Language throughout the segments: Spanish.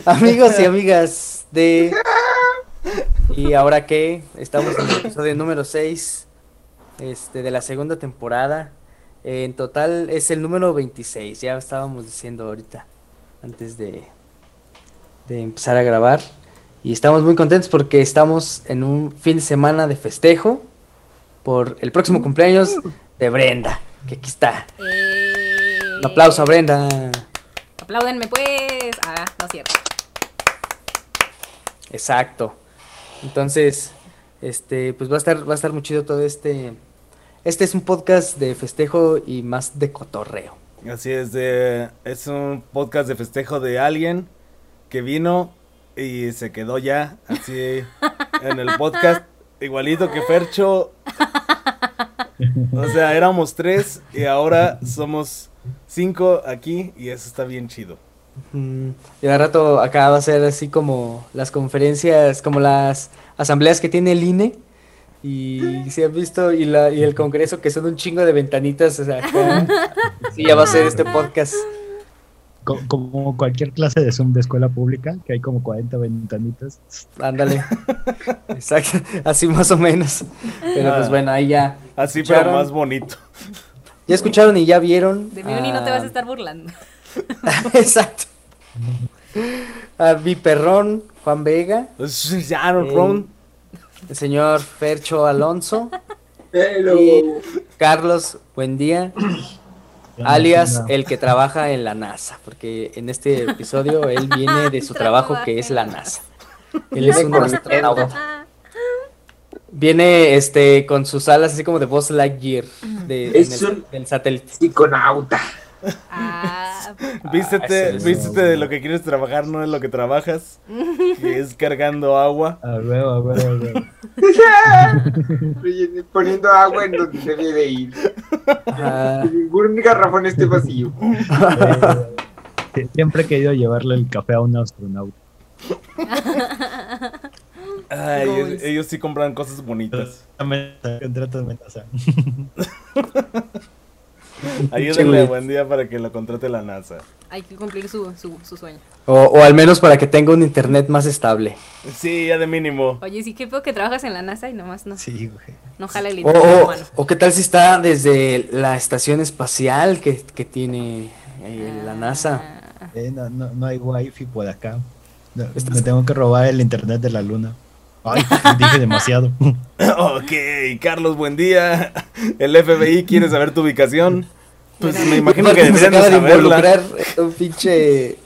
Amigos y amigas de... ¿Y ahora qué? Estamos en el episodio número 6 este, de la segunda temporada. En total es el número 26, ya estábamos diciendo ahorita, antes de, de empezar a grabar. Y estamos muy contentos porque estamos en un fin de semana de festejo por el próximo cumpleaños de Brenda, que aquí está. Eh, Un aplauso a Brenda. Apláudenme pues. Ah, no es cierto. Exacto. Entonces, este, pues va a estar, va a estar muy chido todo este. Este es un podcast de festejo y más de cotorreo. Así es, de, es un podcast de festejo de alguien que vino y se quedó ya así en el podcast, igualito que Fercho. O sea, éramos tres y ahora somos cinco aquí y eso está bien chido. Y al rato acá va a ser así como las conferencias, como las asambleas que tiene el INE. Y si han visto, y, la, y el congreso que son un chingo de ventanitas, o sea, acá, sí, ya va a ser este podcast. Co- Como cualquier clase de Zoom de escuela pública, que hay como 40 ventanitas. Ándale. Exacto, así más o menos. Pero pues Ah. bueno, ahí ya. Así, pero ¿Escucharon? más bonito. Ya escucharon y ya vieron. De mí ni no te vas a ah, estar burlando. Exacto. A mi perrón, Juan Vega, no, Eh, Ron. el señor Fercho Alonso, Hello. y Carlos Buendía, alias No, el que trabaja en la NASA, porque en este episodio él viene de su trabajo que es la NASA. Él es un astronauta. Viene este con sus alas así como de Buzz Lightyear de, Es en el- un- del satélite. Psiconauta. Ah, Vístete, es- vístete de lo que quieres trabajar, no de lo que trabajas. Que es cargando agua. A huevo, a huevo, a huevo. Poniendo agua en donde debe de ir. Ah, Ningún garrafón esté vacío. Siempre he querido llevarle el café a un astronauta. Ay, ellos, ellos sí compran cosas bonitas. Ayúdenle a buen día para que lo contrate la NASA. hay que cumplir su, su, su sueño. o, o al menos para que tenga un internet más estable. Sí, ya de mínimo. Oye, sí, qué pedo que trabajas en la NASA y nomás no, Sí, güey. no jala el internet o- humano. o qué tal si está desde la estación espacial que, que tiene eh, la NASA. Ah, Eh, no, no, no hay wifi por acá. No, Estás- Me tengo que robar el internet de la luna. Ay, dije demasiado. Ok, Carlos, buen día. El FBI quiere saber tu ubicación. Pues me imagino que deberían de involucrar en un pinche.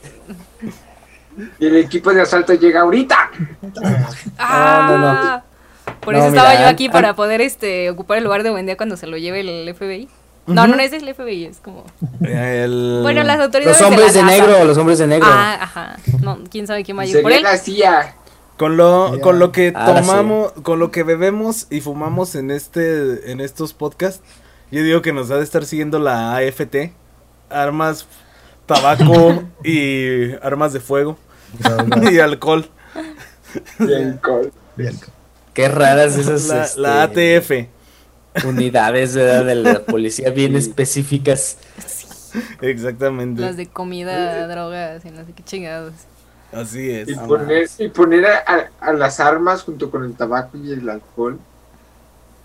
Y el equipo de asalto llega ahorita. Ah, no, no. Ah, Por No, eso estaba mira, yo aquí an- para poder este ocupar el lugar de buen día cuando se lo lleve el FBI. No, no, no es el FBI, es como. El- Bueno, las autoridades. Los hombres de, la negro, los hombres de negro. Ah, ajá. No, quién sabe quién va a ir por él. la CIA. Con lo, con lo que Ahora sí. tomamos, con lo que bebemos y fumamos en este, en estos podcasts, yo digo que nos ha de estar siguiendo la AFT, armas, tabaco y armas de fuego y alcohol, Bien, col. Bien. Qué raras esas la, este, la ATF, unidades ¿verdad? de la policía bien específicas. exactamente, Las de comida, drogas y no sé qué chingados. así es. Y poner, y poner a, a- las armas junto con el tabaco y el alcohol.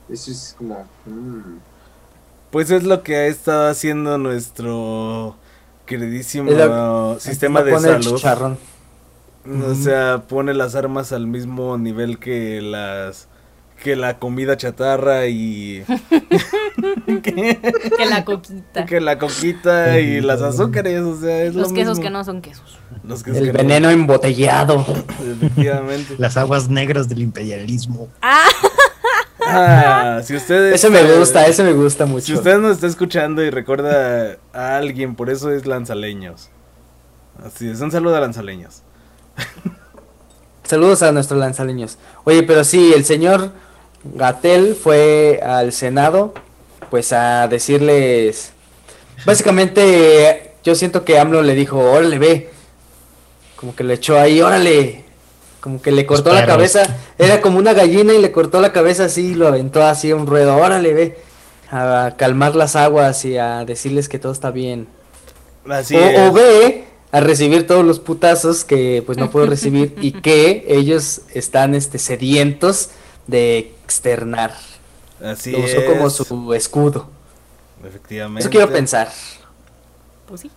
Eso es como. mm. Pues es lo que ha estado haciendo nuestro queridísimo sistema de salud. chicharrón. O sea, pone las armas al mismo nivel que las que la comida chatarra y que, Que la coquita. que la coquita y las azúcares, o sea, es Los lo quesos mismo. que no son quesos. Los quesos El que no. veneno embotellado. Efectivamente. Las aguas negras del imperialismo. Ah, si ustedes Ese me gusta, ese me gusta mucho. Si usted nos está escuchando y recuerda a alguien, por eso es lanzaleños. Así es, un saludo a lanzaleños. Saludos a nuestros lanzaleños. Oye, pero sí, el señor Gatel fue al Senado, pues a decirles. Básicamente, yo siento que AMLO le dijo, órale, ve. Como que le echó ahí, órale. Como que le cortó la cabeza. Era como una gallina y le cortó la cabeza así y lo aventó así a un ruedo. Órale, ve. A calmar las aguas y a decirles que todo está bien. Así o, es. o ve, a recibir todos los putazos que pues no puedo recibir y que ellos están este sedientos de externar. Así Lo usó es. como su escudo. Efectivamente. Eso quiero pensar. Pues sí.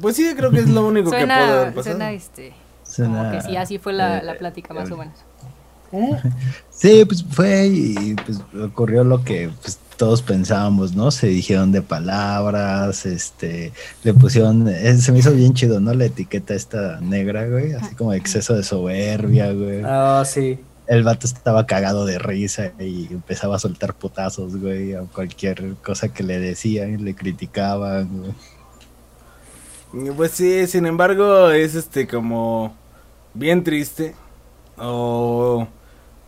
Pues sí, creo que es lo único que puede pasado. suena este. Suena- Como que sí, así fue la, la eh, plática más eh, o menos. Sí, pues fue y pues ocurrió lo que pues, todos pensábamos, ¿no? Se dijeron de palabras, este, le pusieron, eh, se me hizo bien chido, ¿no? La etiqueta esta negra, güey, así como exceso de soberbia, güey. Ah, sí. El vato estaba cagado de risa y empezaba a soltar putazos, güey, a cualquier cosa que le decían, le criticaban, güey. Pues sí, sin embargo, es este como bien triste o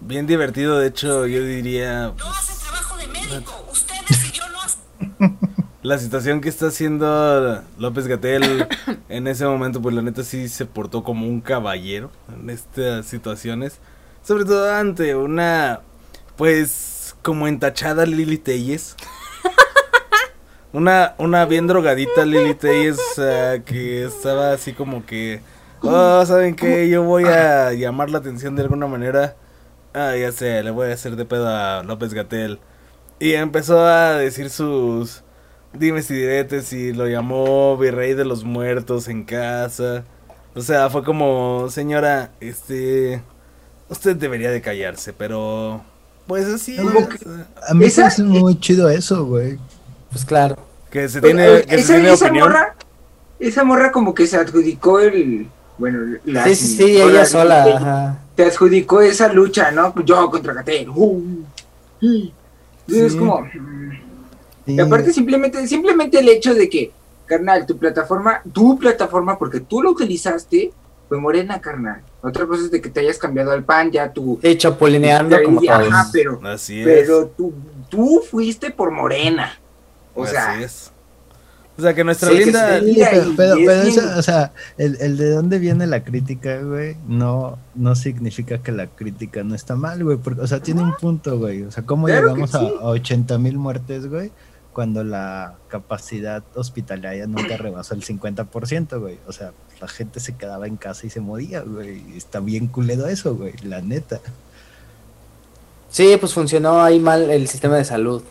bien divertido, de hecho, yo diría No hacen trabajo de médico. Ustedes y yo no hacen. la situación que está haciendo López Gatel en ese momento, pues la neta sí se portó como un caballero en estas situaciones, sobre todo ante una pues como entachada Lili Telles. Una, una bien drogadita Lili Telles eh, que estaba así como que, oh, ¿saben qué? Yo voy a llamar la atención de alguna manera. Ah, ya sé, le voy a hacer de pedo a López Gatel. Y empezó a decir sus dimes y diretes y lo llamó virrey de los muertos en casa. O sea, fue como, señora, este, usted debería de callarse, pero, pues así, Como es, que- A mí me parece muy chido eso, güey. Pues claro. que se Pero, tiene, eh, que se esa, tiene esa opinión. morra, esa morra como que se adjudicó el, bueno, la Sí, sí, sí, ella sola. Ajá. te adjudicó esa lucha, ¿no? Yo contra Gatel. Uh, y Es como. Sí. Y aparte, simplemente, simplemente el hecho de que, carnal, tu plataforma, tu plataforma, porque tú lo utilizaste, fue morena, carnal. Otra cosa es de que te hayas cambiado al pan, ya tú. Sí, chapulineando como ajá, pero, Así es. pero tú, tú fuiste por morena. O sea, así es. O sea, que nuestra Sí, linda... sí. Pero, es eso, o sea, el, el de dónde viene la crítica, güey, no, no significa que la crítica no está mal, güey, porque, o sea, tiene un punto, güey, o sea, ¿cómo Claro llegamos a, sí. a 80 mil muertes, güey, cuando la capacidad hospitalaria nunca rebasó el 50%, güey, o sea, la gente se quedaba en casa y se moría, güey, está bien culero eso, güey, la neta. Sí, pues funcionó ahí mal el sistema de salud.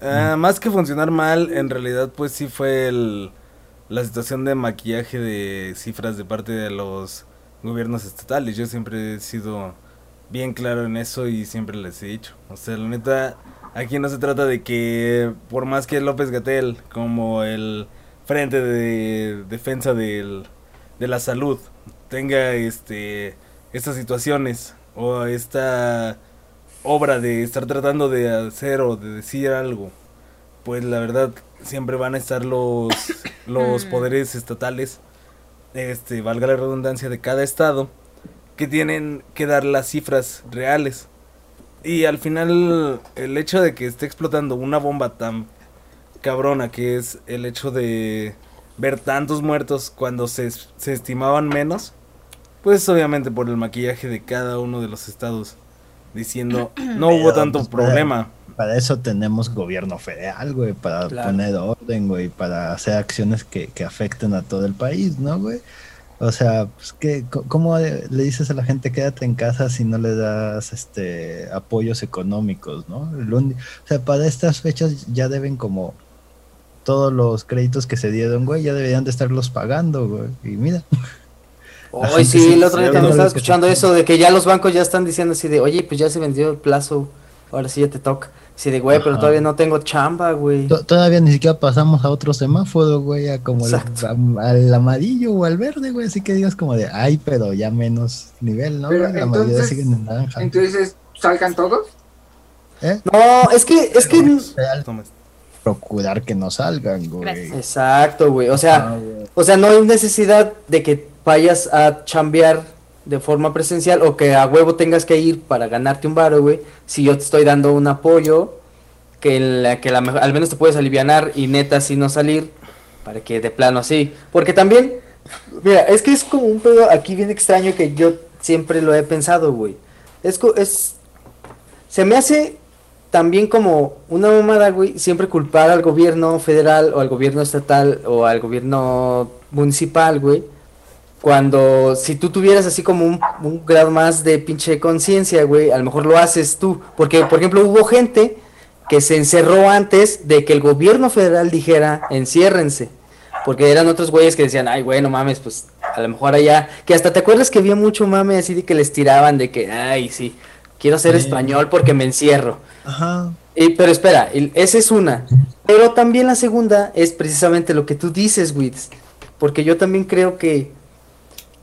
Ah, más que funcionar mal, en realidad pues sí fue el, la situación de maquillaje de cifras de parte de los gobiernos estatales. Yo siempre he sido bien claro en eso y siempre les he dicho. O sea, la neta, aquí no se trata de que por más que López Gatel como el frente de defensa del, de la salud tenga este estas situaciones o esta obra de estar tratando de hacer o de decir algo, pues la verdad siempre van a estar los los Mm. poderes estatales, este, valga la redundancia de cada estado, que tienen que dar las cifras reales. Y al final el hecho de que esté explotando una bomba tan cabrona que es el hecho de ver tantos muertos cuando se, se estimaban menos, pues obviamente por el maquillaje de cada uno de los estados diciendo no hubo Pero, tanto pues, problema. Para eso tenemos gobierno federal, güey, para Claro. poner orden, güey, para hacer acciones que, que afecten a todo el país, ¿no, güey? O sea, pues, ¿qué, ¿cómo le dices a la gente quédate en casa si no le das este apoyos económicos, ¿no? O sea, para estas fechas ya deben como todos los créditos que se dieron, güey, ya deberían de estarlos pagando, güey. Y mira, Hoy sí, el otro día también estaba escuchando eso de que ya los bancos ya están diciendo así de, oye, pues ya se vendió el plazo, ahora sí ya te toca. Así de, güey, pero todavía no tengo chamba, güey. to- todavía ni siquiera pasamos a otro semáforo, güey, a como el- al amarillo o al verde, güey, así que digas como de, ay, pero ya menos nivel, ¿no? Pero? La mayoría entonces- siguen en naranja. entonces, ¿salgan todos? ¿Eh? No, es que, es que, procurar que no salgan, güey. Exacto, güey, o sea, Ah, güey. o sea, no hay necesidad de que vayas a chambear de forma presencial o que a huevo tengas que ir para ganarte un varo, güey, si yo te estoy dando un apoyo que, la, que la, al menos te puedes alivianar y neta así no salir, para que de plano así, porque también, mira, es que es como un pedo aquí bien extraño que yo siempre lo he pensado, güey, es, es, se me hace también como una mamada, güey, siempre culpar al gobierno federal o al gobierno estatal o al gobierno municipal, güey, cuando si tú tuvieras así como un, un grado más de pinche conciencia, güey, a lo mejor lo haces tú. Porque, por ejemplo, hubo gente que se encerró antes de que el gobierno federal dijera enciérrense. Porque eran otros güeyes que decían, ay, güey, no mames, pues a lo mejor allá. Que hasta te acuerdas que había mucho mame así de que les tiraban de que, ay, sí, quiero ser español porque me encierro. Ajá. Y- pero espera, el- esa es una. Pero también la segunda es precisamente lo que tú dices, Wits. Porque yo también creo que,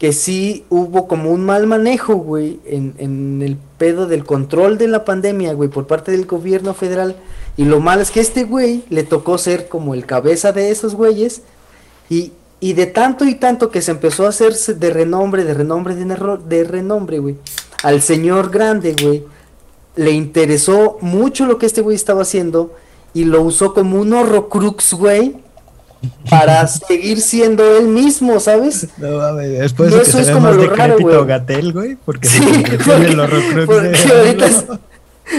que sí hubo como un mal manejo, güey, en, en el pedo del control de la pandemia, güey, por parte del gobierno federal. Y lo malo es que este güey le tocó ser como el cabeza de esos güeyes. Y, y de tanto y tanto que se empezó a hacerse de renombre, de renombre, de, de renombre, güey. Al señor grande, güey le interesó mucho lo que este güey estaba haciendo y lo usó como un horrocrux, güey, para seguir siendo él mismo, ¿sabes? No mames, después de eso es como lo raro, güey. Gatel, güey, porque Sí, porque de- ahorita es,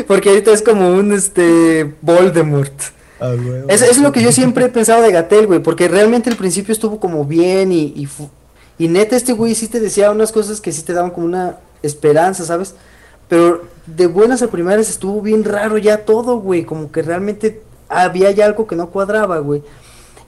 porque ahorita es como un este Voldemort. Ah, güey, Es, es lo que yo siempre he pensado de Gatel, güey, porque realmente al principio estuvo como bien y, y, y neta este güey sí te decía unas cosas que sí te daban como una esperanza, ¿sabes? Pero de buenas a primeras estuvo bien raro ya todo, güey, como que realmente había ya algo que no cuadraba, güey.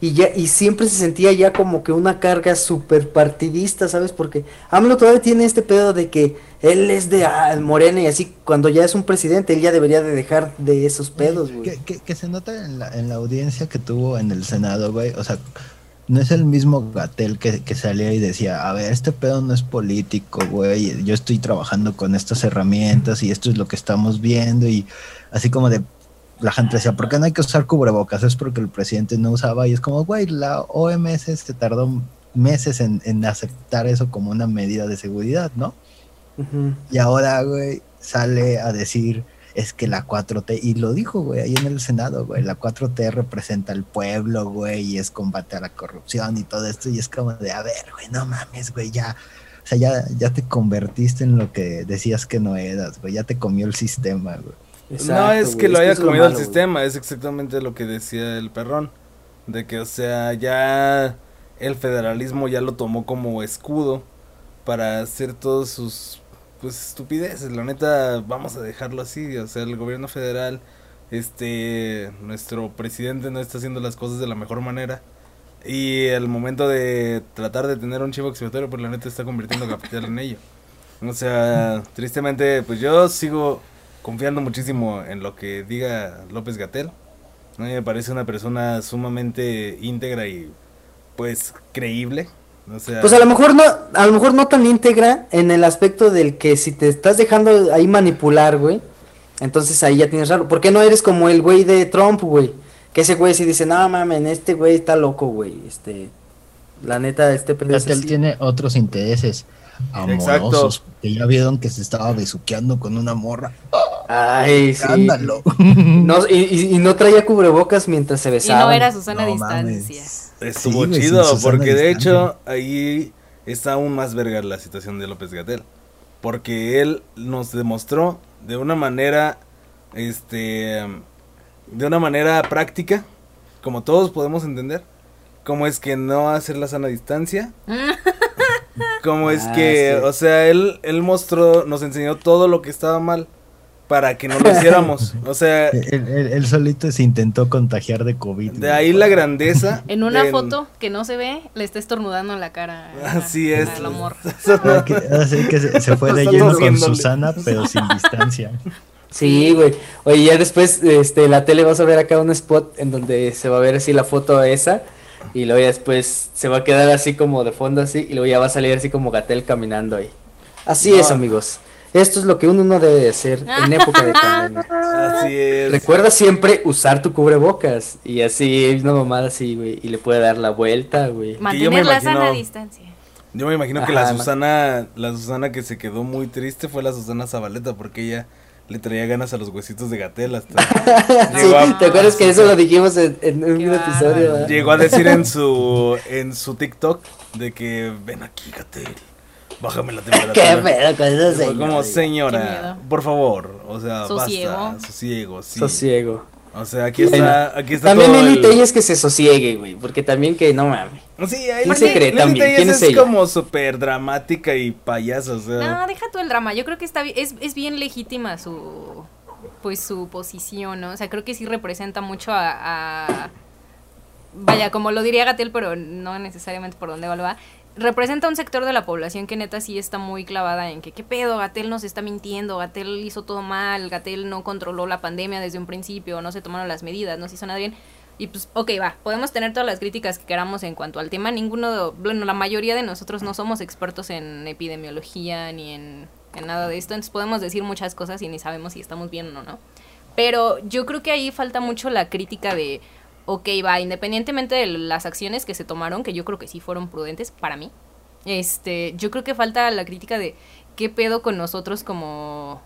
Y ya y siempre se sentía ya como que una carga súper partidista, ¿sabes? Porque AMLO todavía tiene este pedo de que él es de ah, Morena y así cuando ya es un presidente él ya debería de dejar de esos pedos, güey. Que, que- que se nota en la, en la audiencia que tuvo en el Senado, güey. O sea, no es el mismo Gatel que, que salía y decía, a ver, este pedo no es político, güey. Yo estoy trabajando con estas herramientas y esto es lo que estamos viendo. Y así como de, la gente decía, ¿por qué no hay que usar cubrebocas? Es porque el presidente no usaba. Y es como, güey, la OMS se tardó meses en, en aceptar eso como una medida de seguridad, ¿no? Y ahora, güey, sale a decir, es que la 4T, y lo dijo, güey, ahí en el Senado, güey, la 4T representa al pueblo, güey, y es combate a la corrupción y todo esto, y es como de, a ver, güey, no mames, güey, ya, o sea, ya, ya te convertiste en lo que decías que no eras, güey, ya te comió el sistema, güey. No es que lo haya es comido el malo, sistema, es exactamente lo que decía el perrón. De que, o sea, ya el federalismo ya lo tomó como escudo para hacer todos sus pues estupideces. La neta, vamos a dejarlo así. O sea, el gobierno federal, este, nuestro presidente no está haciendo las cosas de la mejor manera. Y el momento de tratar de tener un chivo expiatorio, pues la neta está convirtiendo capital en ello. O sea, tristemente, pues yo sigo confiando muchísimo en lo que diga López Gatel. A mí me parece una persona sumamente íntegra y pues creíble. O sea, Pues a lo mejor no, a lo mejor no tan íntegra en el aspecto del que si te estás dejando ahí manipular, güey, entonces ahí ya tienes raro. ¿Por qué no eres como el güey de Trump, güey? Que ese güey sí dice, no mames, este güey está loco, güey. Este, la neta, este pendejo. es Gatel así". tiene otros intereses amorosos, que ya vieron que se estaba besuqueando con una morra. Ay, sí. No, y, y- y no traía cubrebocas mientras se Y besaba. no era Susana No Distancia. mames. estuvo Sí, chido, Susana porque de Distancia. hecho ahí está aún más verga la situación de López Gatel. Porque él nos demostró de una manera, este, de una manera práctica, como todos podemos entender, cómo es que no hacer la sana distancia. Cómo es Ah, que, sí. o sea, él, él mostró, nos enseñó todo lo que estaba mal para que no lo hiciéramos. O sea, Él, él- él solito se intentó contagiar de COVID. de ahí la grandeza. En una del- foto que no se ve, le está estornudando en la cara. a- Así es. a la morra. Ah, que- así que se, se fue de lleno con. Susana, pero sin distancia. Sí, güey. Oye, ya después, este, la tele vas a ver acá un spot en donde se va a ver así la foto esa. Y luego ya después se va a quedar así como de fondo así. Y luego ya va a salir así como Gatel caminando ahí. Así No. es, amigos. Esto es lo que uno no debe de hacer en época de pandemia. Así es. Recuerda siempre usar tu cubrebocas. Y así, una mamada así, güey. Y le puede dar la vuelta, güey. yo me Mantener la imagino- sana distancia. Yo me imagino que Ajá, la Susana, la Susana que se quedó muy triste fue la Susana Zabaleta porque ella le traía ganas a los huesitos de Gatel hasta Sí, a, ¿Te acuerdas que eso lo dijimos en, en un Qué episodio? verdad? llegó a decir en su en su TikTok de que ven aquí Gatel, bájame la ¿Qué temperatura. pedo con eso, Fue como señor? señora, Qué por favor, o sea, Sosiego. basta, sosiego, sí. Sosiego. O sea, aquí está, aquí está También todo Lili el- Telles que se sosiegue, güey, porque también que no mames. Sí, ahí ¿Quién se cree también? Telles ¿Quién es es ella? como súper dramática y payasa, o sea. No, deja tú el drama. Yo creo que está es, es bien legítima su pues su posición, ¿no? O sea, creo que sí representa mucho a, a- vaya, como lo diría Gatel, pero no necesariamente por donde va. Representa un sector de la población que neta sí está muy clavada en que qué pedo, Gatel nos está mintiendo, Gatel hizo todo mal, Gatel no controló la pandemia desde un principio, no se tomaron las medidas, no se hizo nada bien. Y pues, ok, va, podemos tener todas las críticas que queramos en cuanto al tema. Ninguno, bueno, la mayoría de nosotros no somos expertos en epidemiología ni en, nada de esto. Entonces podemos decir muchas cosas y ni sabemos si estamos bien o no. Pero yo creo que ahí falta mucho la crítica de, ok, va, independientemente de las acciones que se tomaron, que yo creo que sí fueron prudentes para mí, este, yo creo que falta la crítica de qué pedo con nosotros como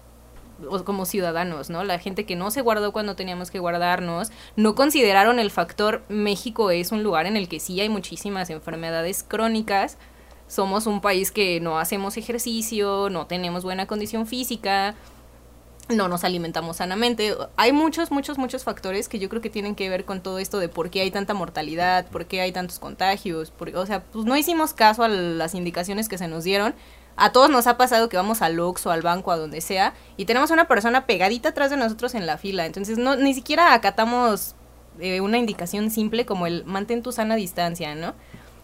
como ciudadanos, ¿no? La gente que no se guardó cuando teníamos que guardarnos, no consideraron el factor México es un lugar en el que sí hay muchísimas enfermedades crónicas, somos un país que no hacemos ejercicio, no tenemos buena condición física, no nos alimentamos sanamente. Hay muchos, muchos, muchos factores que yo creo que tienen que ver con todo esto de por qué hay tanta mortalidad, por qué hay tantos contagios. por- o sea, pues no hicimos caso a las indicaciones que se nos dieron. A todos nos ha pasado que vamos al Oxxo, al banco, a donde sea, y tenemos una persona pegadita atrás de nosotros en la fila. Entonces, no, ni siquiera acatamos eh, una indicación simple como el mantén tu sana distancia, ¿no?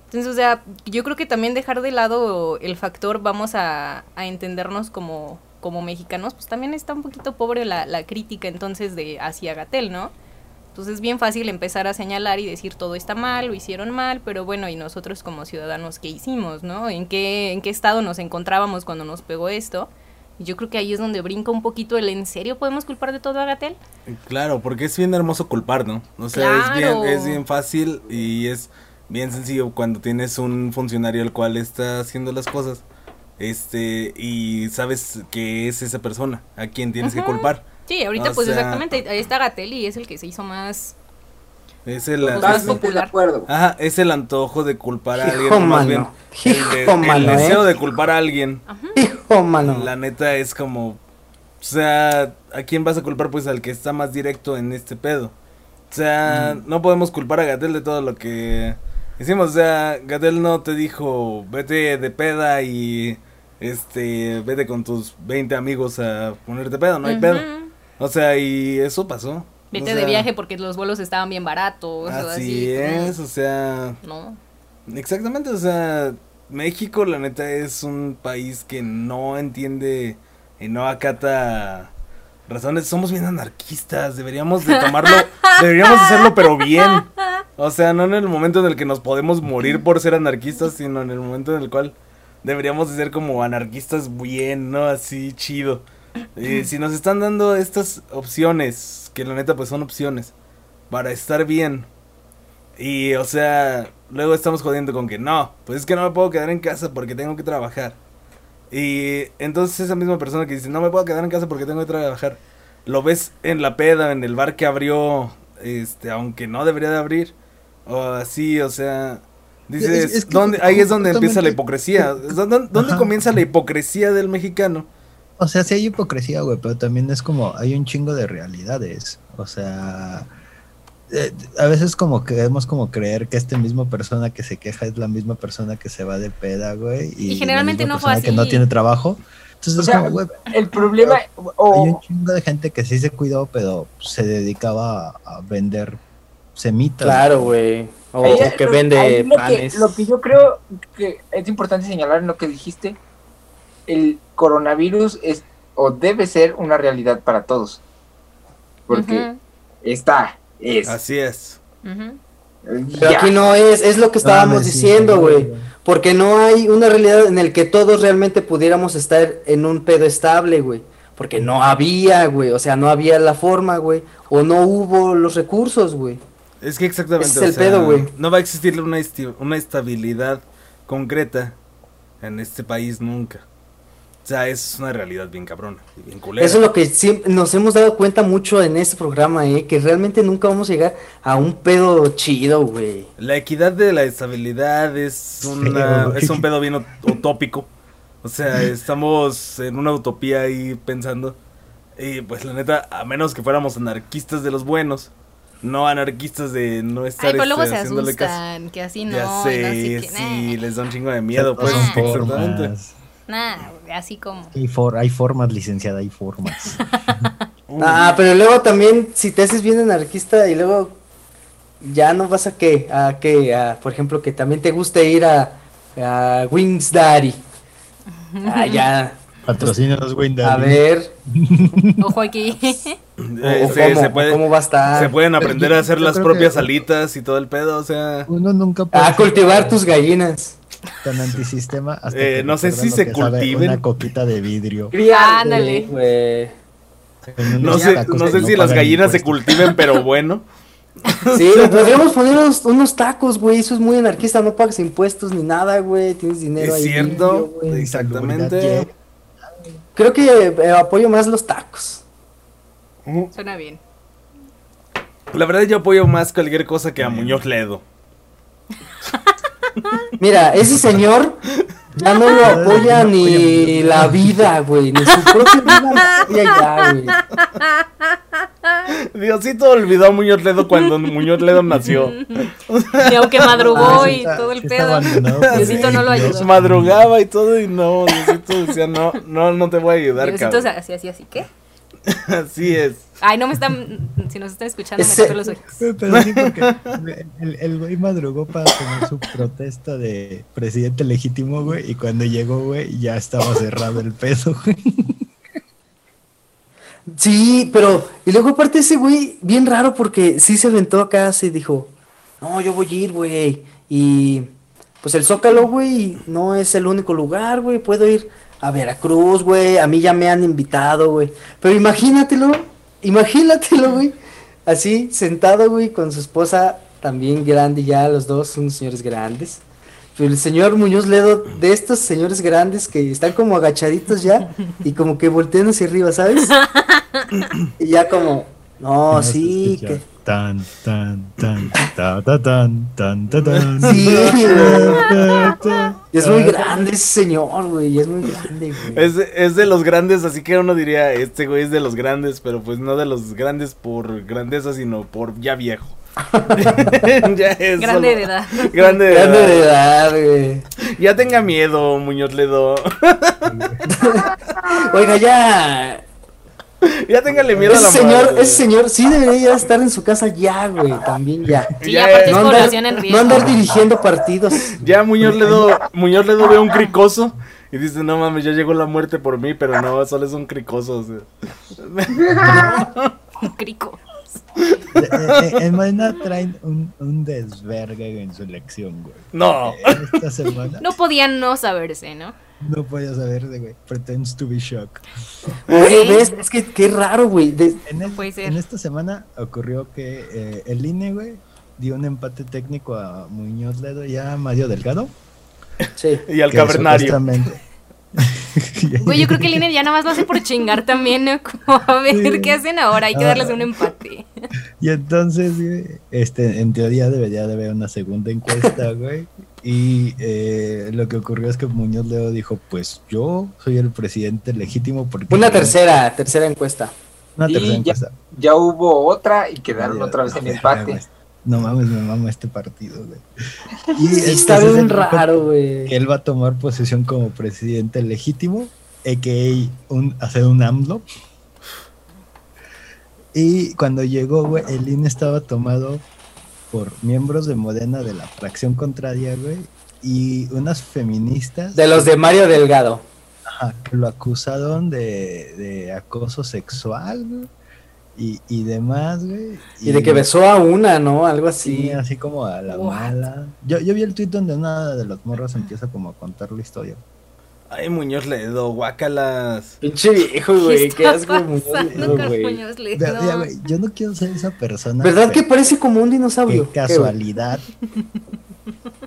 Entonces, o sea, yo creo que también dejar de lado el factor vamos a, a entendernos como, como mexicanos, pues también está un poquito pobre la, la crítica entonces de hacia Gatel, ¿no? Entonces es bien fácil empezar a señalar y decir todo está mal, lo hicieron mal, pero bueno, y nosotros como ciudadanos, ¿qué hicimos, no? ¿En qué, en qué estado nos encontrábamos cuando nos pegó esto? Y yo creo que ahí es donde brinca un poquito el ¿en serio podemos culpar de todo a Gatel? Claro, porque es bien hermoso culpar, ¿no? O sea, Claro. es bien, es bien fácil y es bien sencillo cuando tienes un funcionario al cual está haciendo las cosas, este, y sabes que es esa persona a quien tienes que culpar. Sí, ahorita O pues sea- exactamente, ahí está Gatel y es el que se hizo más... Es el, Pues es- más Totalmente de popular. acuerdo. ajá, es el antojo de culpar a alguien, Hijo, más bien mano. el, de- Hijo, el mano, deseo ¿eh? de culpar a alguien. Hijo, mano. La neta es como, o sea, ¿a quién vas a culpar? Pues al que está más directo en este pedo. O sea, no podemos culpar a Gatel de todo lo que hicimos. O sea, Gatel no te dijo, vete de peda y, este, vete con tus 20 amigos a ponerte pedo, no hay pedo. O sea, y eso pasó. Vete O de viaje porque los vuelos estaban bien baratos. o Así así, es, o sea, No. Exactamente, o sea, México la neta es un país que no entiende y no acata razones, somos bien anarquistas, deberíamos de tomarlo, deberíamos hacerlo pero bien. O sea, no en el momento en el que nos podemos morir por ser anarquistas, sino en el momento en el cual deberíamos de ser como anarquistas bien, ¿no? Así chido. Si nos están dando estas opciones, que la neta pues son opciones, para estar bien, y, o sea, luego estamos jodiendo con que no, pues es que no me puedo quedar en casa porque tengo que trabajar. Y entonces esa misma persona que dice, no me puedo quedar en casa porque tengo que trabajar, lo ves en la peda, en el bar que abrió, este, aunque no debería de abrir, o así, o sea, dices, Es- es que ¿dónde, ahí es donde empieza la hipocresía. ¿Dónde, dónde comienza la hipocresía del mexicano? O sea, sí hay hipocresía, güey, pero también es como, hay un chingo de realidades. O sea, eh, a veces como queremos como creer que esta misma persona que se queja es la misma persona que se va de peda, güey. Y, Y generalmente la misma no fue que no tiene trabajo. Entonces O es sea, como, güey, El problema, hay un o chingo de gente que sí se cuidó, pero se dedicaba a, a vender semitas. Claro, güey. O Ahí- que lo- vende lo que, panes. lo que yo creo que es importante señalar en lo que dijiste, el coronavirus es o debe ser una realidad para todos. Porque está, es. Así es. Pero ya. aquí no es, es lo que estábamos Ah, sí, diciendo, sí, güey. Porque no hay una realidad en el que todos realmente pudiéramos estar en un pedo estable, güey. Porque no había, güey. O sea, no había la forma, güey. O no hubo los recursos, güey. Es que exactamente. Ese es o el sea, pedo, güey. No va a existir una, esti- una estabilidad concreta en este país nunca. O sea, es una realidad bien cabrona y bien culera. Eso es lo que siempre nos hemos dado cuenta mucho en este programa, eh. Que realmente nunca vamos a llegar a un pedo chido, güey. La equidad de la estabilidad es, una, es un pedo bien ut- utópico. O sea, estamos en una utopía ahí pensando. Y pues la neta, a menos que fuéramos anarquistas de los buenos, no anarquistas de no estar Ay, pero luego este, se caso. asustan, que así no, ya no sé, qué. sí, nah. les da un chingo de miedo, pues. Exactamente. Nah, así como. Hay, for- hay formas, licenciada, hay formas. Ah, pero luego también, si te haces bien anarquista y luego ya no vas a qué, a qué, a, por ejemplo, que también te guste ir a, a Wings Daddy. Ah, ya, Patrocina los Wayne a Daddy. ver, Ojo aquí. Eh, sí, cómo, se, puede- cómo va a estar. se pueden aprender a hacer las propias que- alitas y todo el pedo, o sea. Uno nunca puede A cultivar tus gallinas. Tan antisistema hasta Eh, que no sé si se cultiven. Una coquita de vidrio. Ándale. En unos No sé, no sé si las gallinas se cultiven, pero bueno. Sí, podríamos poner unos, unos tacos, güey. Eso es muy anarquista. No pagas impuestos ni nada, güey. Tienes dinero Es ahí. cierto, güey. exactamente. Creo que eh, apoyo más los tacos. Suena bien. La verdad yo apoyo más cualquier cosa que a Muñoz Ledo. Mira, ese señor ya no lo apoya ni la vida, güey. Ni su propia vida ya, güey. Diosito olvidó a Muñoz Ledo cuando Muñoz Ledo nació. Y aunque madrugó Ah, sí y está- todo el pedo. Diosito no lo Dios. ayudó. Madrugaba y todo y no, Diosito decía, no, no, no te voy a ayudar, Diosito cabrón. así, así, así, ¿qué? Así es. Ay, no me están. Si nos están escuchando, me tapo los ojos. Pero sí, porque el, el güey madrugó para tener su protesta de presidente legítimo, güey, y cuando llegó, güey, ya estaba cerrado el pedo, güey. Sí, pero. Y luego, aparte, ese güey, bien raro, porque sí se aventó acá, se dijo: No, yo voy a ir, güey. Y. Pues el Zócalo, güey, no es el único lugar, güey. Puedo ir a Veracruz, güey. A mí ya me han invitado, güey. Pero imagínatelo, imagínatelo, güey. Así, sentado, güey, con su esposa también grande, ya los dos son señores grandes. Pero el señor Muñoz Ledo, de estos señores grandes que están como agachaditos ya y como que voltean hacia arriba, ¿sabes? Y ya como, no, sí, se que... Tan, tan, tan, ta, ta, tan, tan, ta, tan. Sí, es muy grande ese señor, güey, y es muy grande, güey. Es, de- es de los grandes, así que uno diría, este güey es de los grandes, pero pues no de los grandes por grandeza, sino por ya viejo. ya es Grande solo- de edad. Grande de Grande edad. de edad, güey. Ya tenga miedo, Muñoz Ledo. Oiga, ya. ya téngale miedo a la Ese señor, muerte. ese señor sí debería estar en su casa ya, güey, también ya. Sí, Ya, aparte es No andar, población en no riesgo. andar dirigiendo partidos. Ya Muñoz Ledo, Muñoz Ledo ve un cricoso y dice, no mames, ya llegó la muerte por mí, pero no, solo es un cricoso. o sea. Un crico. Eh, eh, En traen un, un desvergue en su elección, güey. No. Esta semana No podían no saberse, ¿no? No podía saber de, güey. Pretends to be ves, es que qué raro, güey. de- En, el- puede ser. en esta semana ocurrió que eh, el INE, güey, dio un empate técnico a Muñoz Ledo y a Mario Delgado. Sí. Y al cavernario. Güey, yo creo que el INE ya nada más lo hace por chingar también, ¿no? Como a ver Sí. qué hacen ahora, hay que Ah. darles un empate. Y entonces, este, en teoría debería de haber una segunda encuesta, güey. Y eh, lo que ocurrió es que Muñoz Ledo dijo, pues yo soy el presidente legítimo porque... Una tercera, tercera encuesta. Una tercera encuesta. Ya hubo otra y quedaron otra vez en empate. No mames, me mama este partido, güey. Y Sí, está bien raro, güey. Que él va a tomar posesión como presidente legítimo, a.k.a. Un, hacer un AMLO. Y cuando llegó, güey, el INE estaba tomado por miembros de Modena de la fracción contraria, güey, y unas feministas De los de Mario Delgado. ajá, que lo acusaron de, de acoso sexual, güey, y, y demás, güey. Y de que besó a una, ¿no? Algo Sí, así. así como a la What? mala. Yo, yo vi el tweet donde una de las morras empieza como a contar la historia. Ay, Muñoz Ledo, guácalas. Pinche viejo, güey. Qué asco, Muñoz Ledo, güey. Yo no quiero ser esa persona. ¿Verdad que parece como un dinosaurio? Qué casualidad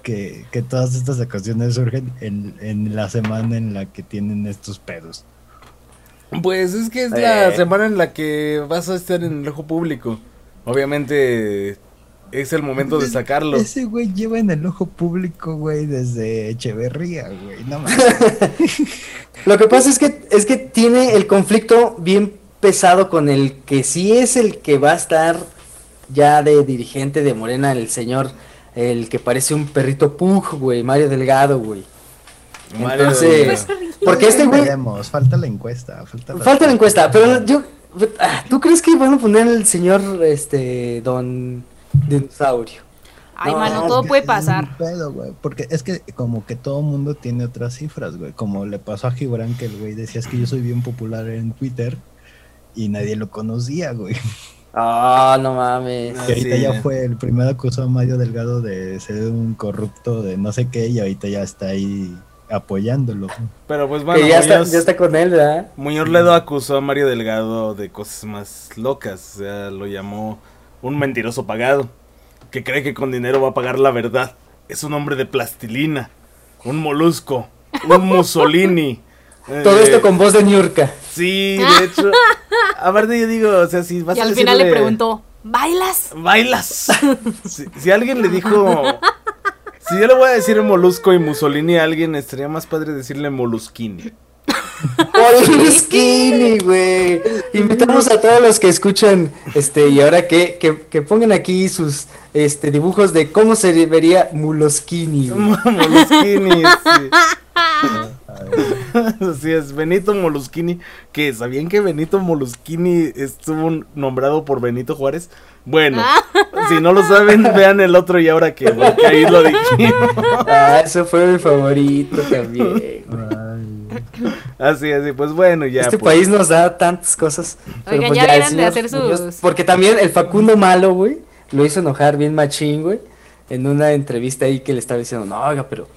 que, que todas estas ocasiones surgen en, en la semana en la que tienen estos pedos. Pues es que es la Eh. semana en la que vas a estar en el ojo público. Obviamente es el momento de sacarlo. Ese güey lleva en el ojo público, güey, desde Echeverría, güey. No mames. Lo que pasa es que es que tiene el conflicto bien pesado con el que sí es el que va a estar ya de dirigente de Morena, el señor, el que parece un perrito pug, güey, Mario Delgado, güey. Mario Entonces, Delgado. porque este güey, falta la encuesta. Falta la, falta la encuesta, pero yo, ah, ¿tú crees que van a poner el señor, este, don dinosaurio? Ay, No, mano, todo que puede es pasar. un pedo, güey, porque es que como que todo mundo tiene otras cifras, güey. Como le pasó a Gibran que el güey decía es que yo soy bien popular en Twitter y nadie lo conocía, güey. Ah, no mames. Y ahorita sí. ya fue el primer acusado a Mario Delgado de ser un corrupto de no sé qué y ahorita ya está ahí apoyándolo. Pero pues bueno, que ya está, ya está con él, ¿verdad? Muñoz Ledo acusó a Mario Delgado de cosas más locas. O sea, lo llamó un mentiroso pagado. Que cree que con dinero va a pagar la verdad. Es un hombre de plastilina. Un molusco. Un Mussolini. Todo eh, esto con voz de Niurka. Sí, de hecho. Aparte yo digo, o sea, si vas Y a al final le preguntó, ¿bailas? ¿Bailas? si, si alguien le dijo... Si yo le voy a decir molusco y Mussolini a alguien, estaría más padre decirle molusquini. Skinny, güey. Invitamos a todos los que escuchan, este, y ahora que, que, que pongan aquí sus este dibujos de cómo se vería Muloskini. güey. Molusquini, sí. Así es, Benito Moluschini, que ¿sabían que Benito Moluschini estuvo nombrado por Benito Juárez? Bueno, si no lo saben, vean el otro y ahora que, porque ahí lo dijimos. Ah, eso fue mi favorito también. Así, así, pues bueno, ya. este pues. país nos da tantas cosas. pero Oigan, pues ya el deberían de señor hacer sus- porque también el Facundo Malo, güey, lo hizo enojar bien machín, güey, en una entrevista ahí que le estaba diciendo, no, oiga, pero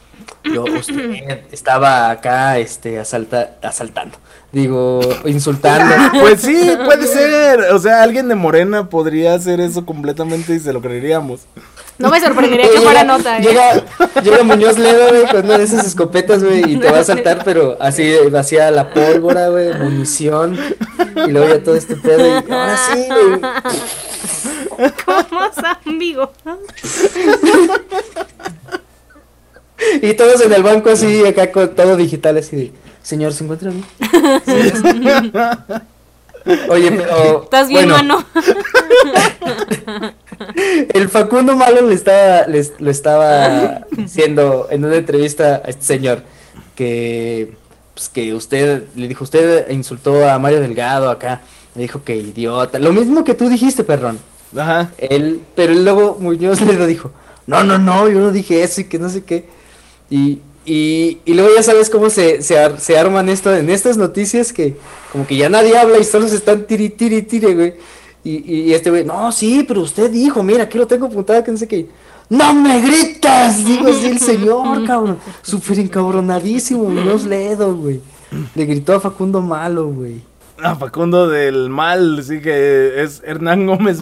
yo, usted estaba acá, este, asalta, asaltando, digo, insultando. Pues sí, puede ser. O sea, alguien de Morena podría hacer eso completamente y se lo creeríamos. No me sorprendería que Llega- fuera nota, ¿eh? Llega, llega Muñoz Ledo, güey, con una de esas escopetas, güey, y te va a saltar, pero así vacía la pólvora, güey, munición, y luego ya todo este pedo, y ahora sí, güey. ¿Cómo amigo? Y todos en el banco así, acá con todo digital, así de, señor, ¿se encuentra bien? Oye, pero... ¿Estás bien, bueno, mano? El Facundo Malo le estaba, les- lo estaba diciendo en una entrevista a este señor que, pues, que usted, le dijo, usted insultó a Mario Delgado acá, le dijo que idiota, lo mismo que tú dijiste, perrón. Ajá. Él, pero luego Muñoz le lo dijo, no, no, no, yo no dije eso y que no sé qué. Y, y, y luego ya sabes cómo se, se, ar- se arman esto, en estas noticias que como que ya nadie habla y solo se están tiri, tiri, tiri, güey. Y, y este güey, no, sí, pero usted dijo, mira, aquí lo tengo apuntado, que no sé qué. ¡No me gritas! Digo así el señor, cabrón. Súper encabronadísimo, Muñoz Ledo, güey. Le gritó a Facundo Malo, güey. A Facundo del Mal, sí que es Hernán Gómez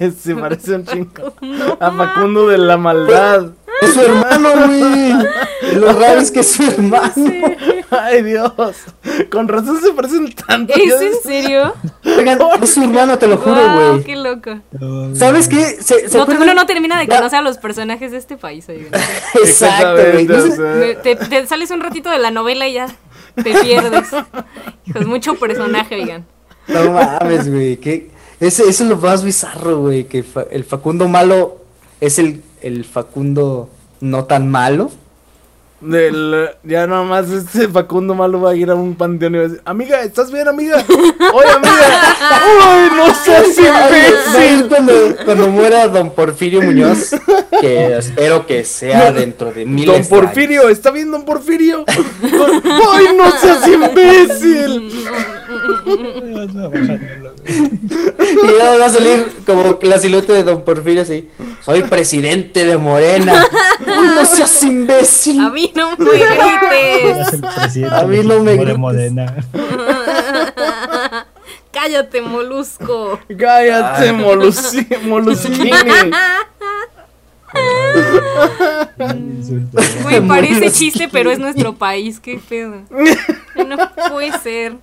es- se parece un chingo. A Facundo de la Maldad. Es su hermano, güey. Lo raro es que es su hermano. Ay, Dios. Con razón se parecen tanto. ¿Es en serio? Oigan, es su hermano, te lo juro, Wow, güey. qué loco. ¿Sabes qué? ¿Se, se No, acuerdan? uno no termina de conocer a los personajes de este país, oigan. Exacto, güey. No te, te sales un ratito de la novela y ya te pierdes. Hijos, mucho personaje, oigan. No mames, güey. que Ese, eso es lo más bizarro, güey. Que fa- el Facundo malo es el, el Facundo no tan malo. Del, ya nomás este Facundo Malo va a ir a un panteón y va a decir, amiga, ¿estás bien, amiga? Oye, amiga. Uy, no seas imbécil. cuando, cuando muera don Porfirio Muñoz, que espero que sea dentro de miles Don años. Porfirio, ¿está bien, don Porfirio? ¡Ay, no seas imbécil! Y luego va a salir como la silueta de Don Porfirio así. Soy presidente de Morena. no seas imbécil. A mí no me grites. A mí no me grites. Morena. Cállate, molusco. Cállate, Ay. Molusi, Moluskini. Insulto. Güey, parece chiste, pero es nuestro país. Qué pedo. No puede ser.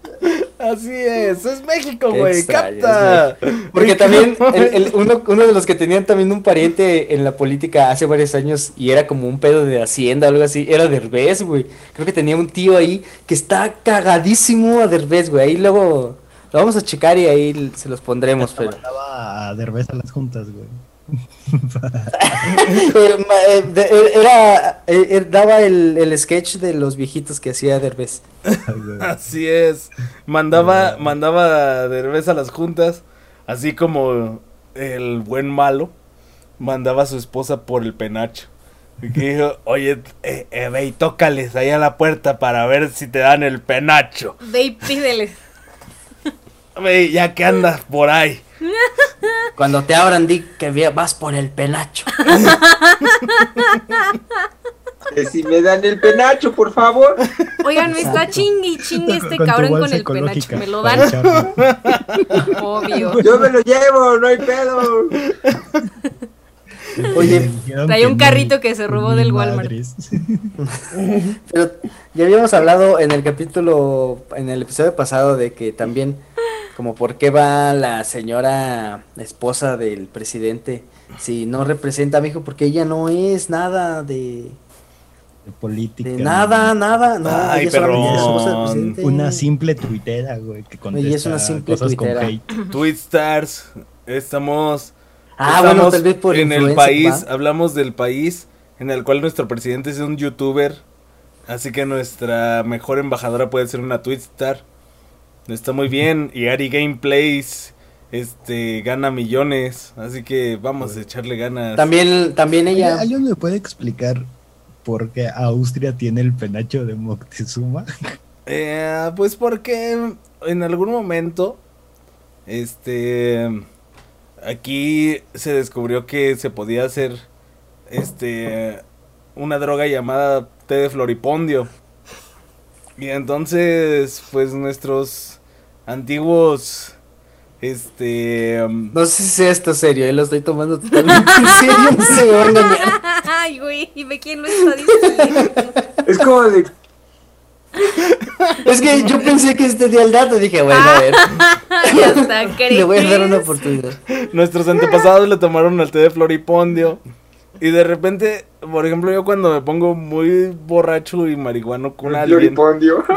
Así es, es México, güey, capta. Porque también el- el- uno, uno de los que tenían también un pariente en la política hace varios años y era como un pedo de hacienda o algo así, era Derbez, güey. Creo que tenía un tío ahí que está cagadísimo a Derbez, güey. Ahí luego, Lo vamos a checar y ahí se los pondremos, pero... Mandaba a Derbez a las juntas, güey. Eh, eh, eh, Era, daba el, el sketch de los viejitos que hacía Derbez. Así es. Mandaba, mandaba de revés a las juntas, así como el buen malo mandaba a su esposa por el penacho. Y que dijo, oye, eh, eh, ve y tócales ahí a la puerta para ver si te dan el penacho. Ve y pídele. Ve, ya que andas por ahí. Cuando te abran, di que vas por el penacho. Que si me dan el penacho, por favor. Oigan, me está chingue y chingue este Con cabrón con el penacho. ¿Me lo dan? Obvio. Yo me lo llevo, no hay pedo. Oye, traía un no, carrito que se robó del Walmart. Pero ya habíamos hablado en el capítulo, en el episodio pasado, de que también, como por qué va la señora esposa del presidente, si no representa a mi hijo, porque ella no es nada de, De política. de nada, nada, no, Ay, ella solamente es esposa del perrón. presidente. Una simple tuitera, güey, que contesta es una simple cosas tuitera. con hate. Twitstars, estamos, Ah, estamos bueno, tal vez por en el país, ¿va? hablamos del país en el cual nuestro presidente es un youtuber, así que nuestra mejor embajadora puede ser una Twitstar. Está muy bien, y Ari Gameplays este gana millones, así que vamos a echarle ganas. También, también ella. ¿Alguien me puede explicar por qué Austria tiene el penacho de Moctezuma? Eh, pues porque en algún momento, este, aquí se descubrió que se podía hacer, este, una droga llamada té de floripondio. Y entonces, pues nuestros antiguos, este, um, No sé si sea esto serio, yo lo estoy tomando totalmente en serio, no se me. Ay, güey, ¿y ve quién lo está diciendo? Es como de. Es que yo pensé que este día el dato dije, bueno, a ver, le voy a dar una oportunidad. nuestros antepasados le tomaron el té de floripondio. Y de repente, por ejemplo, yo cuando me pongo muy borracho y marihuano con alguien,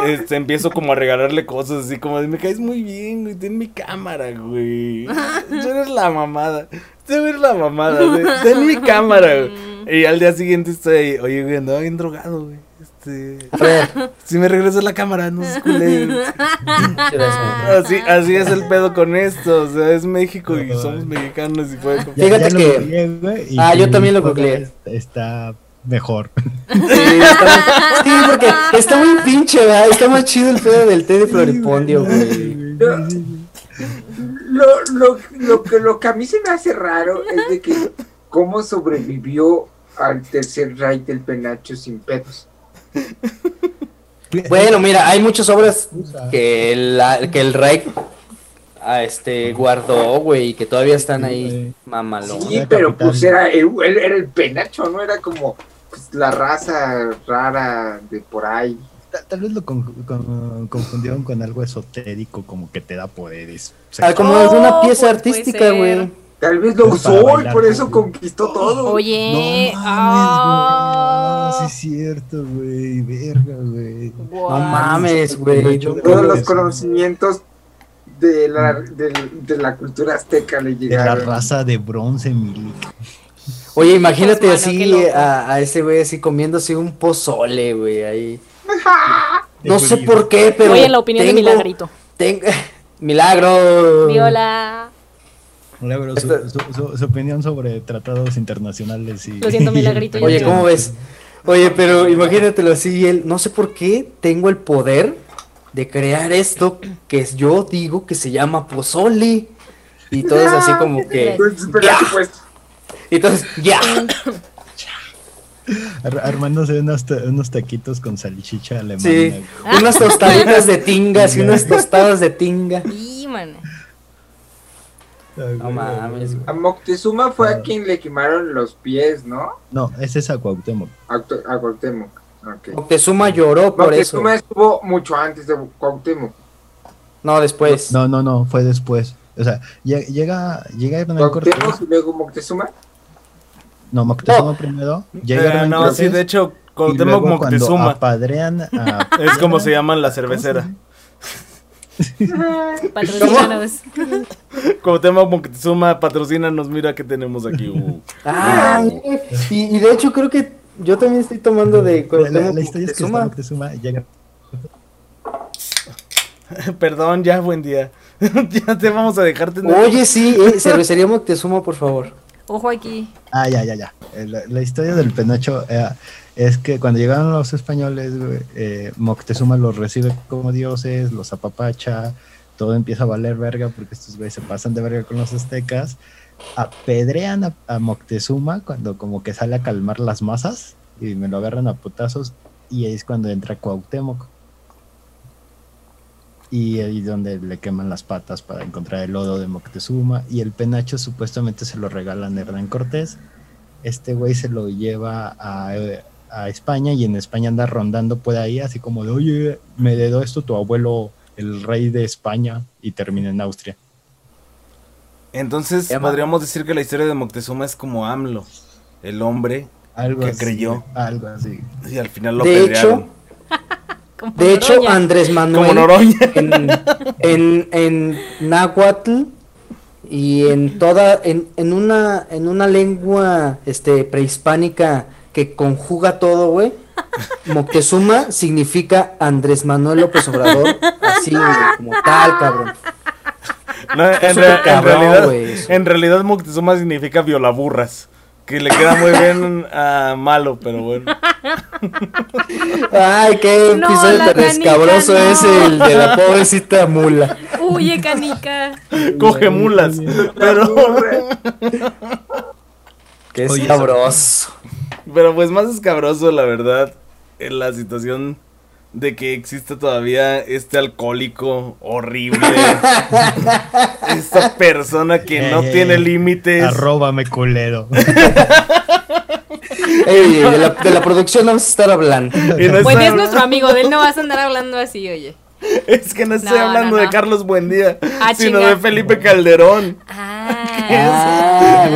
este, empiezo como a regalarle cosas así como me caes muy bien, güey, ten mi cámara, güey. Tú eres la mamada. Tú eres la mamada, güey. Ten mi cámara, güey. Y al día siguiente estoy ahí, oye, güey, andaba bien drogado, güey. Este, A ver, si me regresas la cámara, no es. Así, así es el pedo con esto, o sea, es México y somos mexicanos y puede Ya- Fíjate ya que- Ah, yo también lo googleé. es- Está mejor. Sí, está sí, porque está muy pinche, ¿verdad? Está más chido el pedo del té de floripondio, güey. Lo, lo, lo, que, lo que a mí se me hace raro es de que cómo sobrevivió al tercer raid del penacho sin pedos. Bueno, mira, hay muchas obras que el, que el Reich ah, este, guardó, güey, y que todavía están ahí mamalón. Sí, Era pero pues era, él era el penacho, ¿no? Era como pues, la raza rara de por ahí. Tal, tal vez lo con- con- confundieron con algo esotérico, como que te da poderes. Ah, como Oh, alguna pieza pues, artística, güey. Tal vez lo usó y por eso güey. conquistó todo. Oye, no mames, ah. güey. No, sí es cierto, güey. Verga, güey. No mames, güey. Yo- Todos los Eso. conocimientos de la, del- de, la cultura azteca le De la llegaron. raza de bronce, Milik. Oye, imagínate Pues, mano, así a, a ese güey así comiéndose un pozole, güey, ahí. No sé por qué, pero. Oye, la opinión de Milagrito. tengo- Milagro. Viola. Su, su- su- su opinión sobre tratados internacionales y... Lo siento, Milagrito, yo Oye, ¿cómo ves? Oye, pero imagínatelo así, él, no sé por qué tengo el poder de crear esto que yo digo que se llama pozole. Y todo es así como que. Pues, Ya. pues, Y entonces, ya. Ar- armándose unos, ta- unos taquitos con salchicha alemana. Sí. Unas tostaditas de tingas y unas tostadas de tinga. Y, man. Ay, No mames, a Moctezuma fue a quien le quemaron los pies, ¿no? No, ese es a Cuauhtémoc. A, a Cuauhtémoc. Ok. Moctezuma lloró por eso. Moctezuma estuvo mucho antes de Cuauhtémoc. No, después. No, no, no, fue después. O sea, lle- llega, llega Hernán Cortés. Cuauhtémoc y luego Moctezuma. No, Moctezuma primero. Llega Eh, Hernán no, Cortés, sí, de hecho, y Cuauhtémoc Moctezuma. apadrean a... Es como se llama la cervecera. Patrocínanos. Como tema Moctezuma, patrocínanos, mira que tenemos aquí. uh. Ah, y, y de hecho creo que yo también estoy tomando de La, la- la historia es que Moctezuma. Moctezuma llega Perdón, ya, buen día. ya te vamos a dejar tener. Oye, sí, eh, cervecería Moctezuma, por favor. Ojo aquí. Ah, ya, ya, ya. Eh, La, la historia del penacho eh, es que cuando llegaron los españoles, eh, Moctezuma los recibe como dioses, los apapacha, todo empieza a valer verga porque estos güeyes se pasan de verga con los aztecas, apedrean a, a Moctezuma cuando como que sale a calmar las masas y me lo agarran a putazos y ahí es cuando entra Cuauhtémoc. Y ahí es donde le queman las patas para encontrar el lodo de Moctezuma. Y el penacho supuestamente se lo regalan a Hernán Cortés. Este güey se lo lleva a, eh, a España y en España anda rondando por ahí, así como de, oye, me heredó esto tu abuelo, el rey de España, y termina en Austria. Entonces, podríamos decir que la historia de Moctezuma es como AMLO, el hombre, Algo Que así, creyó. Algo así. y al final lo De hecho, Como de hecho, Noroña. Andrés Manuel en, en, en náhuatl y en toda, en, en una, en una lengua este prehispánica que conjuga todo, güey. Moctezuma significa Andrés Manuel López Obrador, así, güey, como tal, cabrón. No, en, realidad, en realidad Moctezuma significa violaburras. Que le queda muy bien a malo, pero bueno. Ay, qué No, episodio tan escabroso no. es el de la pobrecita mula. Huye, canica. Coge mulas. Pero, Qué Oye, sabroso. Pero pues más escabroso, la verdad, en la situación de que existe todavía este alcohólico horrible. Esta persona que no tiene límites. Arróbame culero. Ey, de, la, de la producción vamos a estar hablando. No día es nuestro amigo, de él no vas a andar hablando así, oye. Es que no estoy No, hablando no, de no. Carlos Buendía, Ah, sino chinga. de Felipe Calderón. Ah, Ah,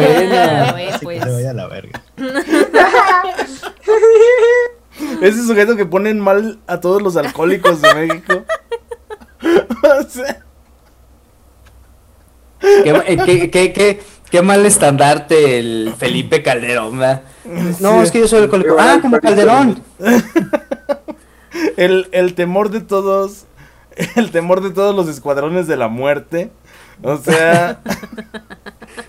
bueno. pues. que vaya a la verga. Ese sujeto que ponen mal a todos los alcohólicos de México. O sea, Qué, eh, qué, qué, qué, qué mal estandarte el Felipe Calderón, ¿verdad? No, es que yo soy alcohólico. Ah, como Calderón. el, el temor de todos. El temor de todos los escuadrones de la muerte. O sea,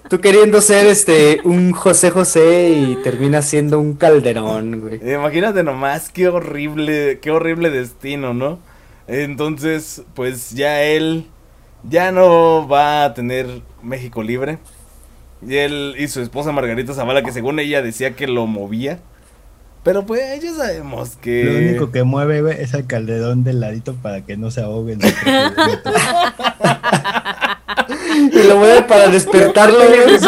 Tú queriendo ser este un José José y terminas siendo un Calderón, güey. imagínate nomás qué horrible, qué horrible destino, ¿no? Entonces, pues ya él ya no va a tener México libre. Y él y su esposa Margarita Zavala, que según ella decía que lo movía. Pero pues ya sabemos que... Lo único que mueve güey, es el calderón del ladito para que no se ahogue en su procedimiento. Y lo mueve para despertarlo, güey.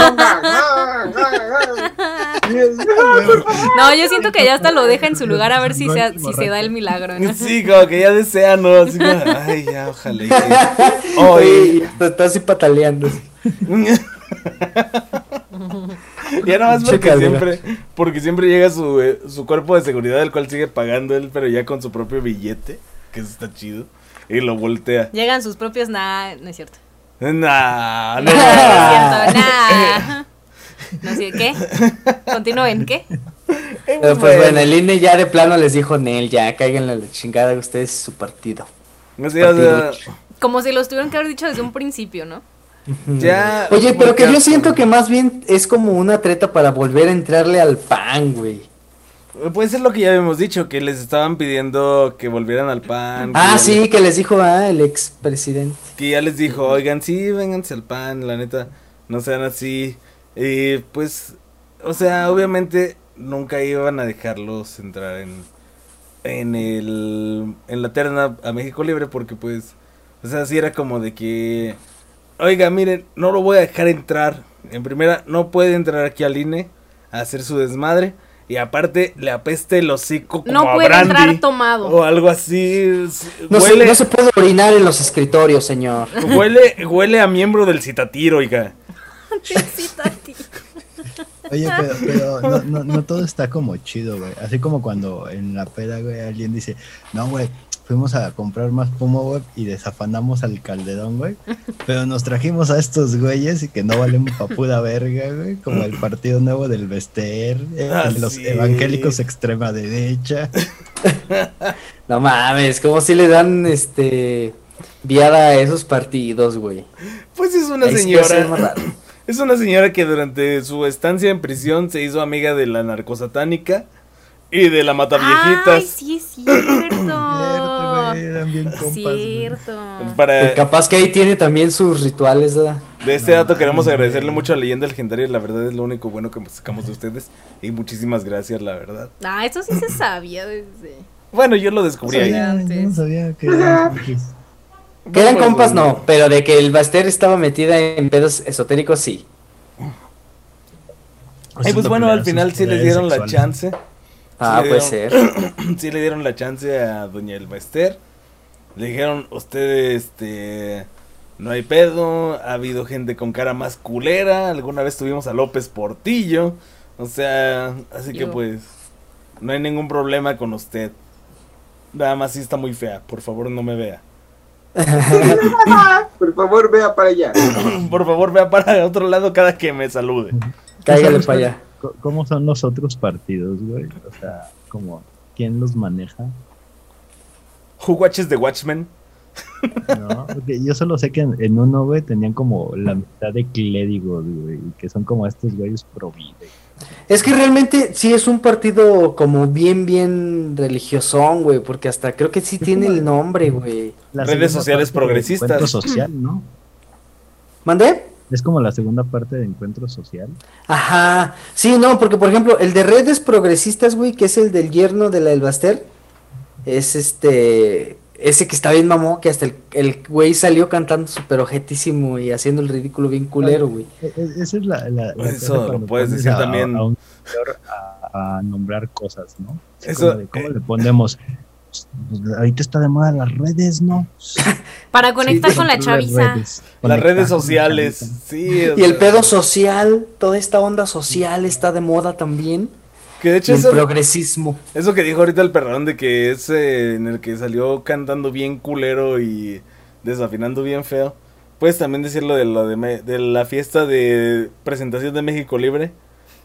No, yo siento que ya hasta lo deja en su lugar a ver si se, si se da el milagro, ¿no? Sí, como que ya desea, ¿no? Así como, ay, ya, ojalá. y que- Oye, Hoy, está así pataleando. Ya nada más porque siempre, porque siempre llega su, eh, su cuerpo de seguridad, el cual sigue pagando él, pero ya con su propio billete, que eso está chido, y lo voltea. Llegan sus propios. Nah, no es cierto. Nah, no, No es cierto, nah. No sé, ¿qué? Continúen, ¿qué? Pero pues bueno, el INE ya de plano les dijo, Nel, ya caigan a la chingada ustedes su partido. O sea, Como si los tuvieron que haber dicho desde un principio, ¿no? Ya. Oye, pero que yo siento que más bien es como una treta para volver a entrarle al pan, güey. Puede ser lo que ya habíamos dicho, que les estaban pidiendo que volvieran al pan. Ah, sí, les- que les dijo, ah, el expresidente. que ya les dijo, oigan, sí, vénganse al pan, la neta, no sean así. Y pues, o sea, obviamente nunca iban a dejarlos entrar en, en el, en la terna a México Libre porque pues, o sea, sí era como de que, oiga, miren, no lo voy a dejar entrar. En primera, no puede entrar aquí al INE a hacer su desmadre. Y aparte, le apeste el hocico como No a puede brandy entrar tomado. O algo así. No, huele, se, no se puede orinar en los escritorios, señor. Huele, huele a miembro del citatiro, oiga. Oye, pero, pero no, no, no todo está como chido, güey. Así como cuando en la peda, güey, alguien dice, no, güey, fuimos a comprar más Puma, güey, y desafanamos al Calderón, güey. Pero nos trajimos a estos güeyes y que no valen pa' pura verga, güey. Como el Partido Nuevo del Vester, eh, Ah, los sí. evangélicos extrema derecha. No mames, como si le dan este viada a esos partidos, güey. Pues es una señora. Es una señora que durante su estancia en prisión se hizo amiga de la narcosatánica y de la Ay, mataviejitas. sí es Cierto, eran bien compas, güey. Cierto. Pues Para capaz que ahí tiene también sus rituales, ¿verdad? de este No dato queremos agradecerle mucho a Leyenda Legendaria, la verdad es lo único bueno que sacamos de ustedes y muchísimas gracias, la verdad. Ah, eso sí se sabía desde. Bueno, yo lo descubrí ahí. sabía, yo no antes. sabía que eran compas. Que eran Pues, compas, no, pero de que el Baster estaba metida en pedos esotéricos, sí. Ay, pues bueno, al final sí le dieron la chance. Ah, Sí, puede no. ser. sí le dieron la chance a doña Elba Ester. Le dijeron, ustedes, este, no hay pedo, ha habido gente con cara más culera, alguna vez tuvimos a López Portillo, o sea, así que pues, no hay ningún problema con usted. Nada más sí está muy fea, por favor no me vea. Por favor, vea para allá. Por favor vea para otro lado cada que me salude. Cáigale para allá. ¿Cómo son los otros partidos, güey? O sea, como, ¿quién los maneja? Who watches the Watchmen? No, porque yo solo sé que en, en uno, güey, tenían como la mitad de clérigos, güey, y que son como estos güeyes pro vida. Es que realmente sí es un partido como bien, bien religiosón, güey, porque hasta creo que sí tiene el nombre, güey. La Redes sociales progresistas. Social, ¿no? ¿Mandé? Es como la segunda parte de encuentro social. Ajá. Sí, no, porque por ejemplo, el de redes progresistas, güey, que es el del yerno de la Elbaster, es este. Ese que está bien mamón, que hasta el, el güey salió cantando súper ojetísimo y haciendo el ridículo bien culero, güey. E- e- Esa es la. la- la Eso lo puedes decir a- también. A, un a, a nombrar cosas, ¿no? Eso, como de, ¿Cómo eh, le ponemos? Ahorita está de moda las redes, ¿no? Para conectar Sí, con la las chaviza. redes. Las redes la sociales, sí. Y el pedo social, toda esta onda social está de moda también. Que de hecho el eso, progresismo. eso que dijo ahorita el perrón de que es eh, en el que salió cantando bien culero y desafinando bien feo. Puedes también decirlo de lo de, me- de la fiesta de presentación de México Libre.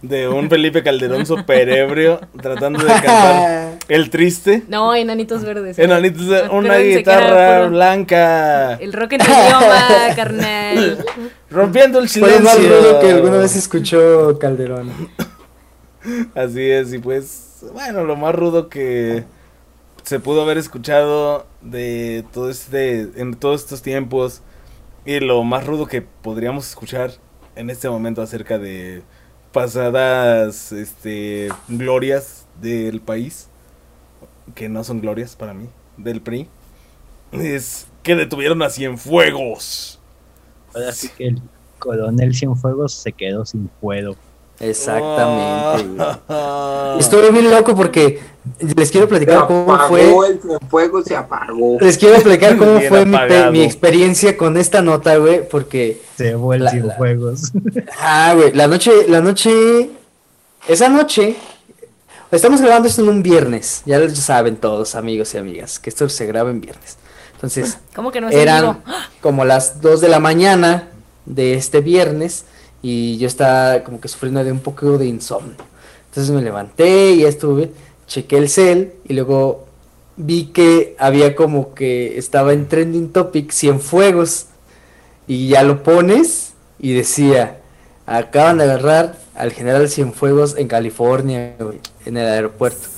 De un Felipe Calderón super ebrio tratando de cantar El Triste. No, enanitos verdes. Enanitos, una Acuérdense que guitarra blanca. El rock en tu idioma, carnal. Rompiendo el Fue lo más silencio. rudo que alguna vez escuchó Calderón. Así es, y pues, bueno, lo más rudo que se pudo haber escuchado de todo este, en todos estos tiempos, y lo más rudo que podríamos escuchar en este momento acerca de pasadas, este, glorias del país, que no son glorias para mí, del PRI, es que detuvieron a Cienfuegos. Ahora sí que el coronel Cienfuegos se quedó sin fuego. Exactamente. güey. Ah. Estuve bien loco porque les quiero Se platicar cómo apagó, fue. el fuego se apagó. Les quiero platicar cómo Bien fue mi, experiencia con esta nota, güey, porque Se fue el La- Cienfuegos. Ah, güey, la noche, la noche, esa noche, estamos grabando esto en un viernes, ya lo saben todos, amigos y amigas, que esto se graba en viernes. Entonces, ¿Cómo que no es eran como las 2 de la mañana de este viernes y yo estaba como que sufriendo de un poco de insomnio. Entonces me levanté y ya estuve, chequé el cel y luego vi que había como que estaba en trending topic Cienfuegos y ya lo pones y decía, acaban de agarrar al general Cienfuegos en California, en el aeropuerto.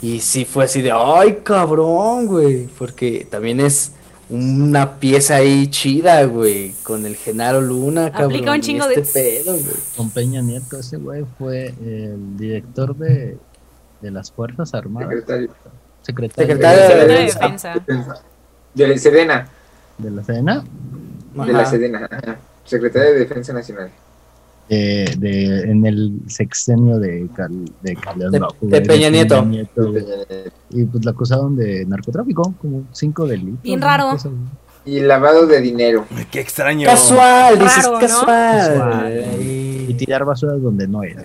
Y sí fue así de, ay cabrón, güey, porque también es una pieza ahí chida, güey, con el Genaro Luna, cabrón. Aplica un chingo este de- pedo, güey. Con Peña Nieto, ese güey fue el director de, de las Fuerzas Armadas. Secretario Secretario, Secretario de Secretario de Defensa. Defensa. Defensa. De la Sedena. de la Sedena. De la Ajá. Sedena. ajá. Secretario de Defensa Nacional. De, en el sexenio de, Cal- de Calderón, De- no, de Peña Nieto. Y pues la acusaron de narcotráfico, como cinco delitos. Bien raro. Y lavado de dinero. Qué extraño. Casual, dices Raro, ¿no? casual. Casual. Ay. Y tirar basuras donde no era.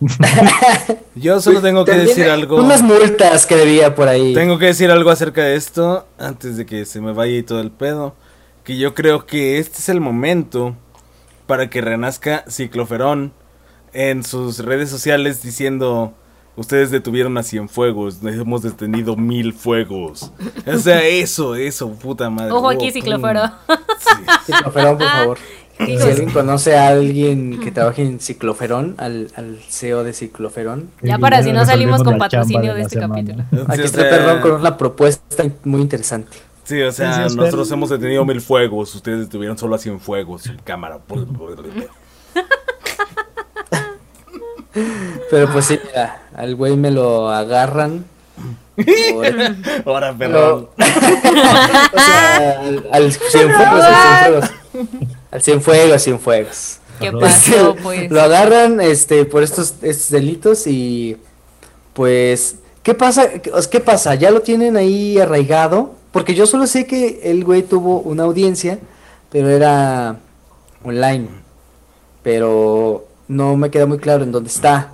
Yo solo tengo que decir algo. Unas multas que debía por ahí. Tengo que decir algo acerca de esto antes de que se me vaya y todo el pedo. Que yo creo que este es el momento para que renazca Cicloferón en sus redes sociales diciendo ustedes detuvieron a Cienfuegos, hemos detenido mil fuegos. O sea, eso, eso, puta madre. Ojo aquí, Oh, ciclófero. sí. Cicloferón, por favor. Si Hijos. alguien conoce a alguien que trabaje en Cicloferón, al, al CEO de Cicloferón, Ya para si no salimos con patrocinio de este semana. capítulo. Aquí está sea, perdón con una propuesta muy interesante. Sí, o sea, Gracias, nosotros hemos detenido mil fuegos, ustedes detuvieron solo a Cienfuegos en cámara. Pero pues sí, mira, al güey me lo agarran. Ahora, pero- perdón. o sea, al, al Cienfuegos, al Cienfuegos. Al Cienfuegos, Cienfuegos. ¿Qué Este, pasó, pues? Lo agarran este por estos, estos delitos y pues ¿qué pasa? ¿Qué pasa? ¿Ya lo tienen ahí arraigado? Porque yo solo sé que el güey tuvo una audiencia, pero era online. Pero no me queda muy claro en dónde está.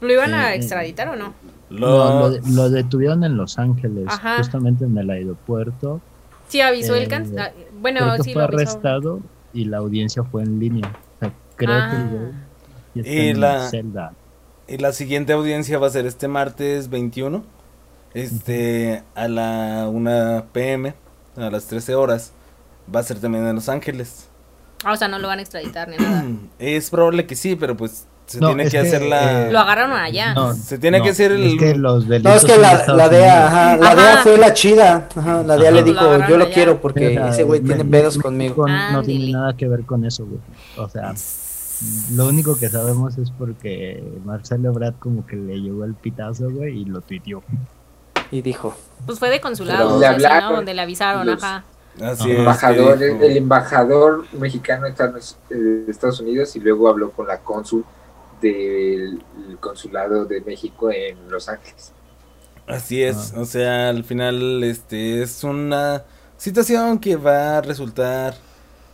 ¿Lo iban a extraditar o no? No, lo, Lo... de- lo detuvieron en Los Ángeles, Ajá. justamente en el aeropuerto. Sí, avisó el eh, can... ah, Bueno, Creo que sí fue lo arrestado y la audiencia fue en línea. O sea, creo Ah. que el güey ya está Y en la- celda. Y la siguiente audiencia va a ser este martes 21. Este, a la 1 pm, a las 13 horas. Va a ser también en Los Ángeles. Ah, o sea, no lo van a extraditar ni nada. Es probable que sí, pero pues se No, tiene que, que, hacer la... eh, Lo agarraron allá. No, Se tiene no, que hacer el- Es que los No, es que la, la DEA, ajá, la Ajá. DEA fue la chida. Ajá, la DEA Ajá. le dijo, yo lo allá. quiero porque O sea, ese güey tiene pedos me- conmigo. con- no Ándale. tiene nada que ver con eso, güey. O sea, lo único que sabemos es porque Marcelo Brad como que le llegó el pitazo, güey, y lo tuiteó. Y dijo, Pues fue de consulado, Pero o le sea, sí, ¿no? Donde le avisaron, los- ajá. Así es, embajador, que el, embajador mexicano está en los- eh, de Estados Unidos y luego habló con la cónsul del consulado de México en Los Ángeles. Así es, Ah. o sea, al final este es una situación que va a resultar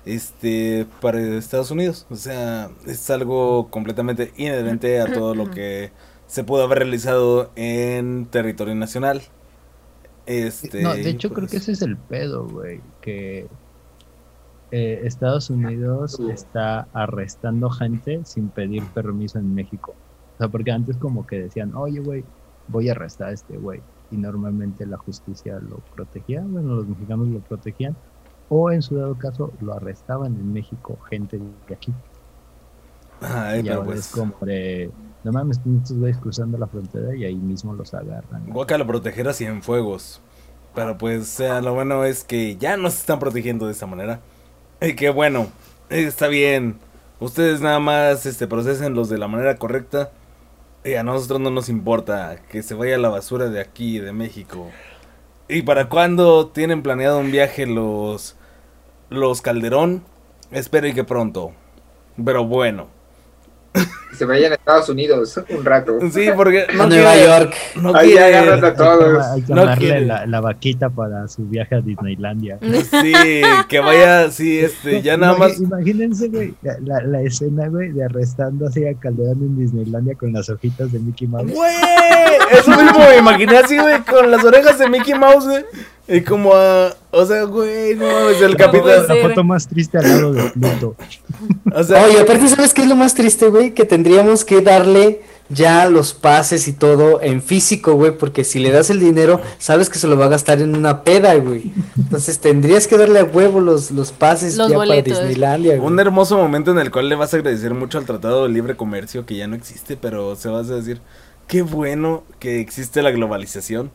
este para Estados Unidos, o sea, es algo completamente inherente a todo lo que se pudo haber realizado en territorio nacional. Este, no, de hecho creo pues, que ese es el pedo, güey, que eh, Estados Unidos está arrestando gente sin pedir permiso en México. O sea, porque antes como que decían, oye, güey, voy a arrestar a este güey. Y normalmente la justicia lo protegía, bueno, los mexicanos lo protegían. O en su dado caso lo arrestaban en México gente de aquí. ay, y pero ahora pues, es como de, no mames, estos güeyes cruzando la frontera y ahí mismo los agarran. Guacala proteger a Cienfuegos. Pero pues, sea, lo bueno es que ya nos están protegiendo de esa manera. Y que bueno, está bien. Ustedes nada más este, procesenlos de la manera correcta. Y a nosotros no nos importa que se vaya la basura de aquí, de México. ¿Y para cuándo tienen planeado un viaje los, los Calderón? Espero y que pronto. Pero bueno. Se vayan a Estados Unidos un rato. Sí, porque a no Nueva quiere- York. no Ahí quiere- agarran a todos. Hay que No la, la vaquita para su viaje a Disneylandia. Sí, que vaya, sí, este, ya nada más. Imagínense, güey, la, la- la escena, güey, de arrestando así a Calderón en Disneylandia con las hojitas de Mickey Mouse. Güey, eso mismo me imaginé así, güey, con las orejas de Mickey Mouse, güey. Y como a, o sea, güey, no mames, el capitán. La foto más triste al lado de Pluto. O sea, Oye, aparte, ¿sabes qué es lo más triste, güey? Que tendríamos que darle ya los pases y todo en físico, güey, porque si le das el dinero, sabes que se lo va a gastar en una peda, güey. Entonces tendrías que darle a huevo los, los pases Los ya boletos. para Disneylandia, güey. un hermoso momento en el cual le vas a agradecer mucho al Tratado de Libre Comercio, que ya no existe, pero se vas a decir, qué bueno que existe la globalización.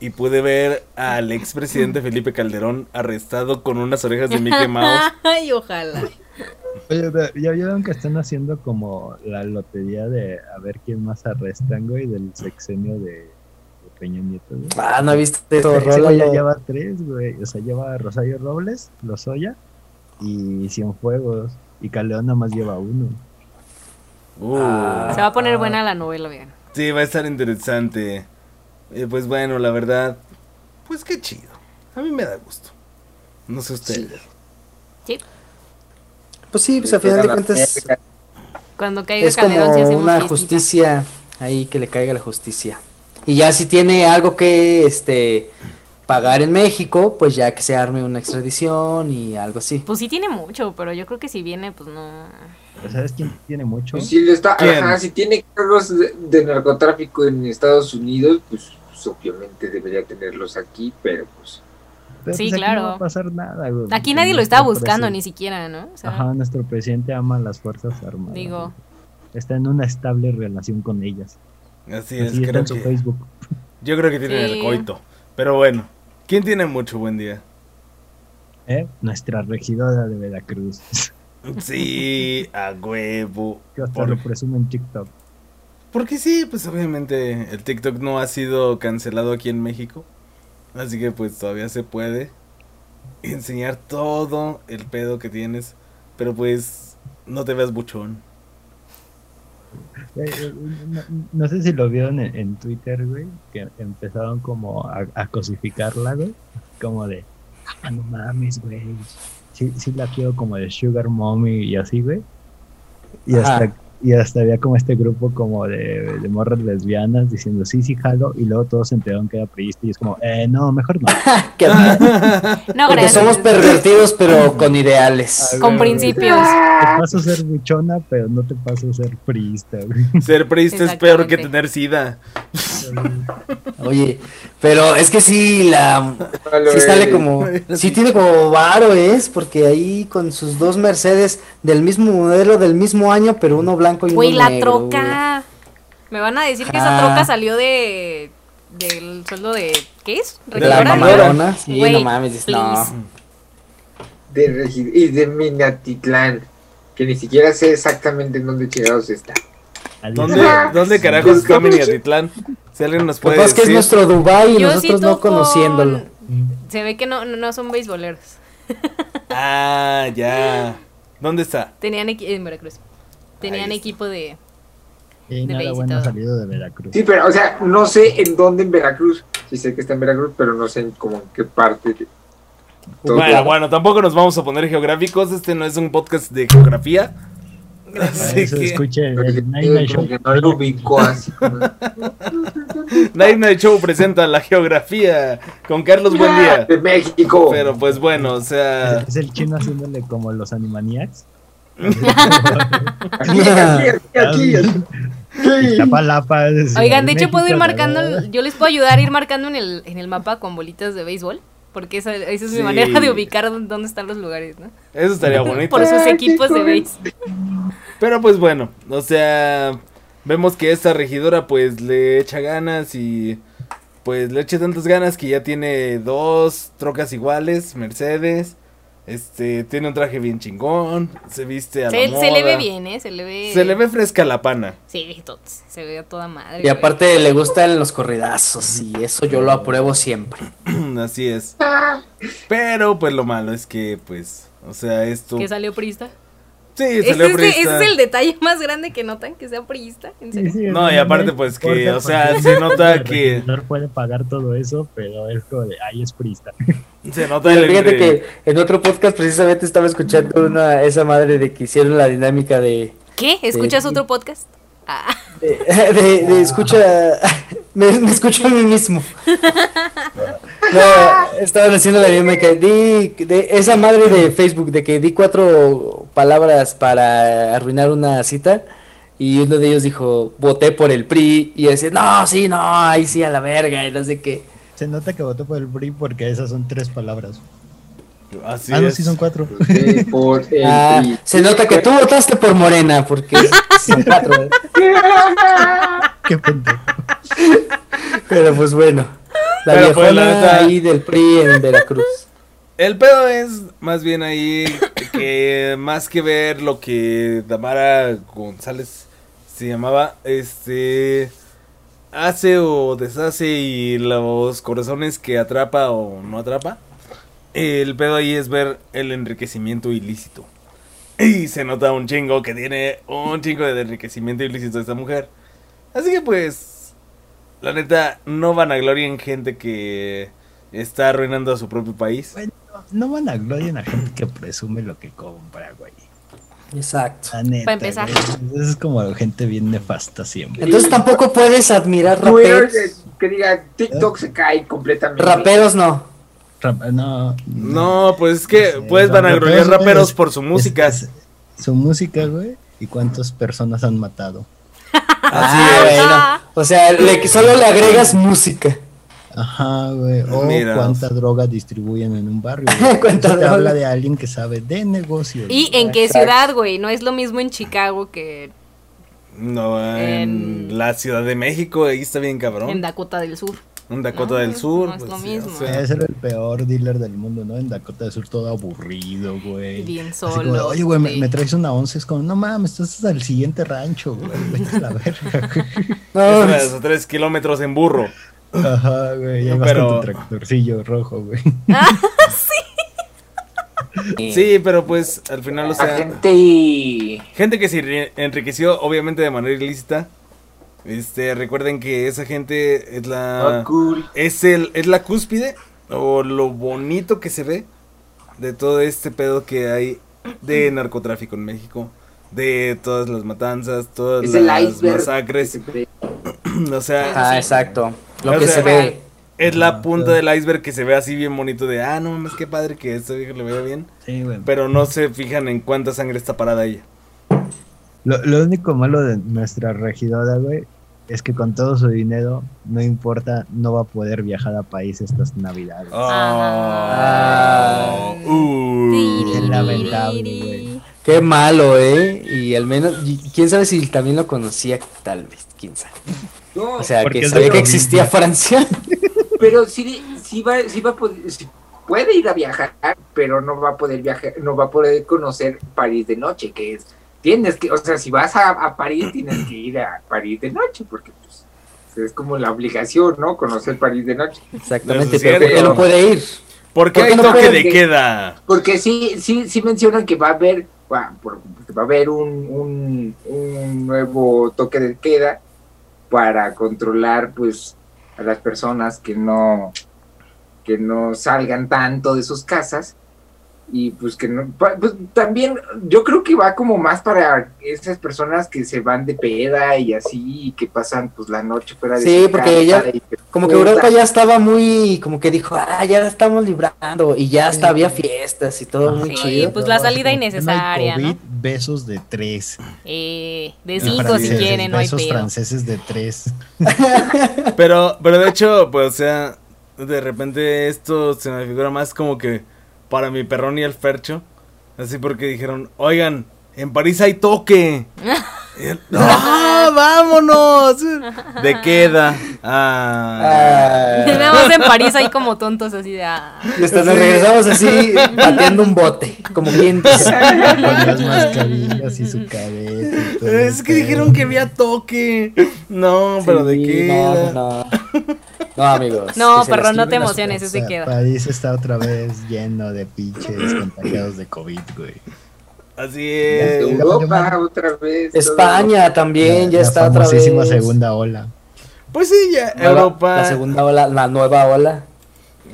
Y pude ver al expresidente Felipe Calderón arrestado con unas orejas de Mickey Mouse. Ay, ojalá. Oye, ya vieron que están haciendo como la lotería de a ver quién más arrestan, güey, del sexenio de, de Peña Nieto, güey. Ah, no viste Ese güey ya lleva tres, güey. O sea, lleva a Rosario Robles, Lozoya y Cienfuegos. Y Caldeón nada más lleva uno. Uh. Ah. Se va a poner buena la novela, bien. Sí, va a estar interesante. Eh, pues bueno, la verdad, pues qué chido. A mí me da gusto. No sé ustedes. Sí. Pues sí, pues a final de Toda la cuentas. Cuando caiga Es como Calderón una justicia ahí que le caiga la justicia. Y ya si tiene algo que este pagar en México, pues ya que se arme una extradición y algo así. Pues sí tiene mucho, pero yo creo que si viene, pues no. ¿Sabes quién tiene mucho? Pues si, le está, si tiene cargos de, de narcotráfico en Estados Unidos, pues, pues, obviamente debería tenerlos aquí, pero pues Pero, Sí, pues, aquí claro. No va a pasar nada, güey, Aquí nadie lo está buscando ni siquiera, ¿no? O sea, Ajá, nuestro presidente ama a las Fuerzas Armadas. Digo. Está en una estable relación con ellas. Así es, Así está creo en su que. Facebook. Yo creo que tiene Sí. el coito. Pero bueno, ¿quién tiene mucho buen día? ¿eh? Nuestra regidora de Veracruz. Sí, a huevo. que hasta Por- lo presume en TikTok. Porque sí, pues obviamente el TikTok no ha sido cancelado aquí en México. Así que pues todavía se puede enseñar todo el pedo que tienes. Pero pues no te veas buchón. Eh, eh, No, no sé si lo vieron en, en Twitter, güey, que empezaron como a, a cosificarla, güey. Como de, ah, no mames, güey. Sí, sí la quiero como de Sugar Mommy y así, güey. Y Ajá. hasta, y hasta había como este grupo como de, de morras lesbianas diciendo, sí, sí, jalo. Y luego todos se enteraron que era priista y es como, eh, no, mejor no. Que- no, porque somos pervertidos pero con ideales. Con principios. Te paso a ser buchona, pero no te paso a ser priista. Ser priista es peor que tener sida. Oye, pero es que sí la sí sale como sí tiene como varo es porque ahí con sus dos Mercedes del mismo modelo del mismo año, pero uno blanco y uno Güey, la negro, troca. Me van a decir que esa troca salió de. del sueldo de. ¿Qué es? De la mamadora, sí, Güey, no mames, no. de y de Minatitlán, que ni siquiera sé exactamente en dónde chingados está. ¿Dónde, ¿dónde carajos está Minatitlán? Si alguien nos Lo que puede pasa es que es decir. nuestro Dubai y Yo nosotros sí no toco- conociéndolo. Se ve que no, no son beisboleros. Ah, ya. ¿Dónde está? Tenían equi- en Veracruz. Tenían equipo de. Y de nada bueno salido de Veracruz. Sí, pero, o sea, no sé en dónde en Veracruz. Sí sé que está en Veracruz, pero no sé en como en qué parte. de- todo. Bueno, bueno, tampoco nos vamos a poner geográficos. Este no es un podcast de geografía. Así que escuche el Porque, Night Night Night Night Show presenta la geografía con Carlos Buendía. De México. Pero pues bueno, o sea, Es el chino haciéndole como los Animaniacs. Aquí, aquí, aquí, Oigan, de hecho puedo ir marcando. Yo les puedo ayudar a ir marcando en el, en el mapa con bolitas de béisbol. Porque esa, esa es mi Sí. manera de ubicar dónde están los lugares, ¿no? eso estaría bonito. Por sus equipos de cool. béis. Pero pues bueno, o sea, vemos que esta regidora pues le echa ganas y pues le echa tantas ganas que ya tiene dos trocas iguales, Mercedes. Este, tiene un traje bien chingón, se viste a la Se, se le moda. ve bien, ¿eh? Se le ve. Se le ve fresca la pana. Sí, tot- se ve a toda madre. Y güey. aparte le gustan los corridazos y eso yo lo apruebo siempre. Así es. Pero pues lo malo es que pues, o sea, esto Que salió priista. Sí, Ese salió es, de- priista. ese es el detalle más grande que notan, que sea priista. ¿En serio? Sí, sí, No, y aparte, pues, que, o sea, se nota el que- regidor puede pagar todo eso, pero es como de, ay, es prista. Se nota el Fíjate que en otro podcast precisamente estaba escuchando una esa madre de que hicieron la dinámica de ¿Qué? ¿Escuchas otro podcast? Ah, de, de- de escucha me, me escucho a mí mismo. No, estaban haciendo la dinámica di de esa madre de Facebook de que di cuatro palabras para arruinar una cita y uno de ellos dijo voté por el PRI y decía no sí no ahí sí a la verga y no sé qué. Se nota que votó por el PRI porque esas son tres palabras. Así ah, no, es. sí son cuatro. Sí, por el Ah, se nota que tú votaste por Morena porque son cuatro. ¿eh? Qué pendejo. Pero pues bueno, la Pero, pues, la neta- ahí del PRI en Veracruz. El pedo es más bien ahí que más que ver lo que Damara González se llamaba, este hace o deshace y los corazones que atrapa o no atrapa. El pedo ahí es ver el enriquecimiento ilícito. Y se nota un chingo que tiene un chingo de enriquecimiento ilícito esta mujer. Así que pues, la neta, no van a gloria en gente que está arruinando a su propio país. No van a gloria a gente que presume lo que compra, güey. Exacto. La neta, Para empezar. güey. Es como gente bien nefasta siempre. Entonces tampoco puedes admirar raperos. que diga TikTok se cae completamente. Raperos no. No, No, pues es que Sí, puedes vanagloriar raperos, raperos es- por su música. es- es su música, güey. ¿Y cuántas personas han matado? Ah, bueno. O sea, le- solo le agregas música. Ajá, güey. O Mira. cuánta droga distribuyen en un barrio. Cuánta Eso te droga. habla de alguien que sabe de negocios. ¿Y en qué Exacto. ciudad, güey? No es lo mismo en Chicago que No, en, En- la Ciudad de México, ahí está bien cabrón. en Dakota del Sur. En Dakota No, del Sur. no es pues, lo sí, mismo. o sea, Ese era el peor dealer del mundo, ¿no? En Dakota del Sur todo aburrido, güey. Bien Así como, solo, Oye, güey, me, sí. me traes una once. Es como, no mames, estás hasta el siguiente rancho, güey. Vete a la verga, güey. No, es a tres kilómetros en burro. Ajá, güey. Ya vas Pero- con tu tractorcillo rojo, güey. Sí, pero pues al final, o La sea, gente y... gente que se enri- enriqueció obviamente de manera ilícita. Este, recuerden que esa gente es la Oh, cool. es el es la cúspide o lo bonito que se ve de todo este pedo que hay de narcotráfico en México, de todas las matanzas, todas Es las iceberg. masacres, se o sea, Ah, exacto. Lo O que sea, se ve. es la punta del iceberg que se ve así bien bonito de, ah, no mames, qué padre que esto viejo le vea bien, Sí, pero no se fijan en cuánta sangre está parada ella. Lo, lo único malo de nuestra regidora, güey, es que con todo su dinero, no importa, no va a poder viajar a país estas navidades. Ah, uh. Es lamentable, güey. Qué malo, ¿eh? Y al menos, y quién sabe si también lo conocía, tal vez, quién sabe. No, O sea, Porque que sabía que existía. Francia. pero sí, sí va, sí va a poder, sí puede ir a viajar, pero no va a poder viajar, no va a poder conocer París de noche, que es, tienes que, o sea, si vas a, a París, tienes que ir a París de noche, porque pues es como la obligación, ¿no? Conocer París de noche. Exactamente, pero ¿por qué no puede ir? ¿Por qué ¿Por qué hay no toque de que- queda? Porque sí, sí, sí mencionan que va a haber, va, va a haber un, un, un nuevo toque de queda para controlar, pues, a las personas que no, que no salgan tanto de sus casas y pues que no, pues también yo creo que va como más para esas personas que se van de peda y así y que pasan pues la noche fuera de Sí, porque que Como que Europa ya estaba muy, como que dijo, ah, ya la estamos librando, y ya hasta había fiestas y todo muy Sí, chido. pues la salida innecesaria, no hay ¿no? COVID, besos de tres. Eh, de cinco si quieren, no hay besos pedo. franceses de tres. Pero, pero de hecho, pues, o sea, de repente esto se me figura más como que para mi perrón y el fercho. Así porque dijeron, oigan, en París hay toque. ¡Ah, vámonos! De queda. Ah. Ah, Tenemos en París ahí como tontos así de... ah. y hasta nos regresamos así, pateando un bote, como dice. Con las mascarillas y su cabeza. y Es que dijeron que había toque. No, pero de queda. No, no. No, amigos. No, perro, no te emociones, ese queda. París está otra vez lleno de pinches contagiados de COVID, güey. Así es. Europa otra vez. todo España también La- ya la está otra vez. famosísima segunda ola. Pues sí, ya, Nueva- Europa. La segunda ola, la nueva ola.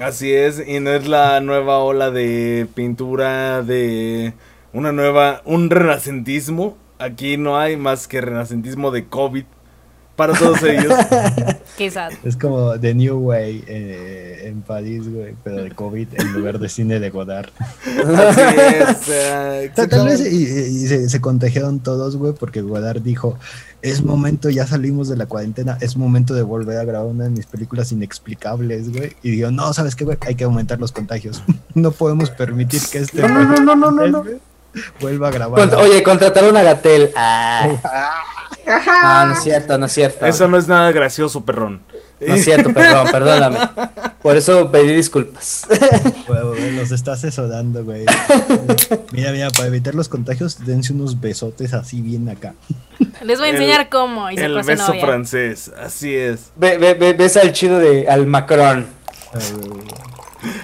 Así es, y no es la nueva ola de pintura, de una nueva, un renacentismo. Aquí no hay más que renacentismo de COVID para todos ellos. Sad. Es como The New Way eh, en París, güey, pero de COVID en lugar de cine de Godard. Así es, Tal, vez exactamente. y, y se, se contagiaron todos, güey, porque Godard dijo, es momento, ya salimos de la cuarentena, es momento de volver a grabar una de mis películas inexplicables, güey. Y digo, no, ¿sabes qué, güey? Hay que aumentar los contagios. no podemos permitir que este... No, no, no, no, no, Vuelva a grabar. Oye, contrataron a Gatel. Ah, ah, no es cierto, no es cierto. Eso no es nada gracioso, perrón. No es cierto, perdón, perdóname. Por eso pedí disculpas. Güey, los está asesorando, güey. Mira, mira, para evitar los contagios, dense unos besotes así bien acá. Les voy a El- enseñar cómo. Y se El beso novia. francés, así es. Ve, ve, ve- ves al chido de al Macron. Güey.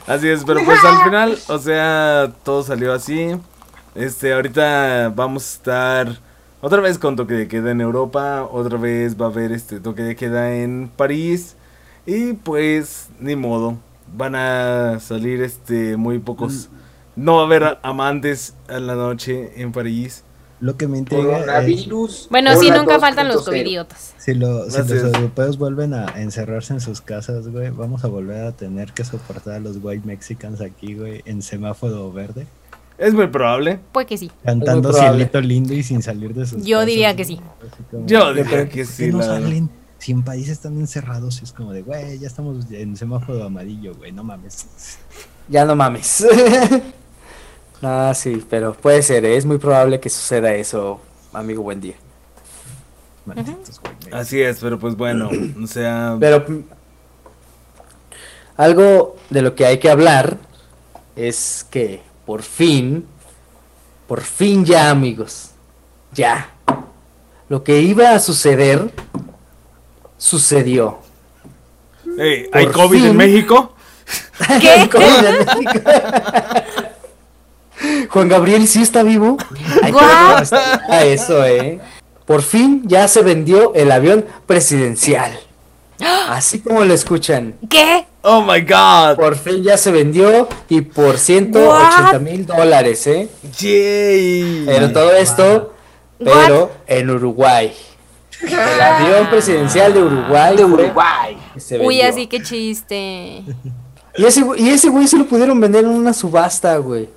Así es, pero pues al final, o sea, todo salió así. Este, ahorita vamos a estar otra vez con toque de queda en Europa, otra vez va a haber este toque de queda en París y pues ni modo, van a salir este muy pocos no va a haber amantes a la noche en París. Lo que me intriga es. Bueno, sí, nunca faltan los 2.0. covidiotas. si, lo- si los europeos vuelven a encerrarse en sus casas, güey, vamos a volver a tener que soportar a los white mexicans aquí, güey, en semáforo verde, Es muy probable. Pues que sí. cantando cielito lindo y sin salir de sus Yo casas, diría que sí. Como, Yo ¿por diría que sí, no salen? Si en países están encerrados, es como de, güey, ya estamos en semáforo amarillo, güey, no mames. Ya no mames. ah, sí, pero puede ser, ¿eh? es muy probable que suceda eso, amigo, buen día. Malditos Mexicans. Así es, pero pues bueno, o sea, Pero mm, algo de lo que hay que hablar es que por fin, por fin ya, amigos, ya. Lo que iba a suceder, sucedió. hey, ¿hay por COVID en. México? ¿Qué? COVID en México. Juan Gabriel sí está vivo. Hay cómo está eso, eh. Por fin ya se vendió el avión presidencial. Así como lo escuchan. ¿Qué? Oh my god. Por fin ya se vendió y por 180 mil dólares, ¿eh? Yay. Pero todo esto, pero en Uruguay. El avión presidencial de Uruguay. De fue Uruguay. que se Uy, así que chiste. Y ese, güey- y ese güey se lo pudieron vender en una subasta, güey.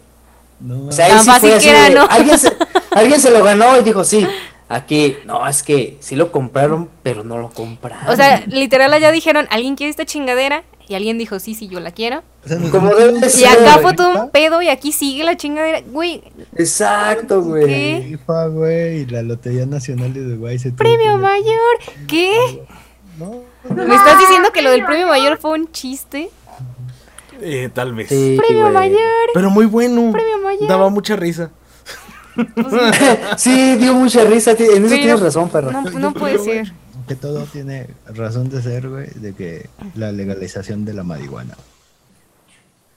No O sea, ahí Tan sí fácil fue así que era, de- ¿no? alguien, se, alguien se lo ganó y dijo, sí, aquí, no, es que sí lo compraron, pero no lo compraron. O sea, literal allá dijeron, ¿alguien quiere esta chingadera? Y alguien dijo, sí, sí, yo la quiero. O sea, nos Como debe Y ser. acá güey. fue todo un pedo y aquí sigue la chingadera. Güey, Exacto, güey. ¿Qué? FIFA, güey, y la Lotería Nacional de Uruguay se premio que- mayor. ¿Qué? No, ¿Me estás diciendo que lo del premio mayor fue un chiste? Eh, tal vez. Sí, Premio güey. mayor. Pero muy bueno. Premio mayor. Daba mucha risa. Sí, dio mucha risa, en eso tienes razón, perro. No, puede ser. Que todo tiene razón de ser, güey, de que la legalización de la marihuana.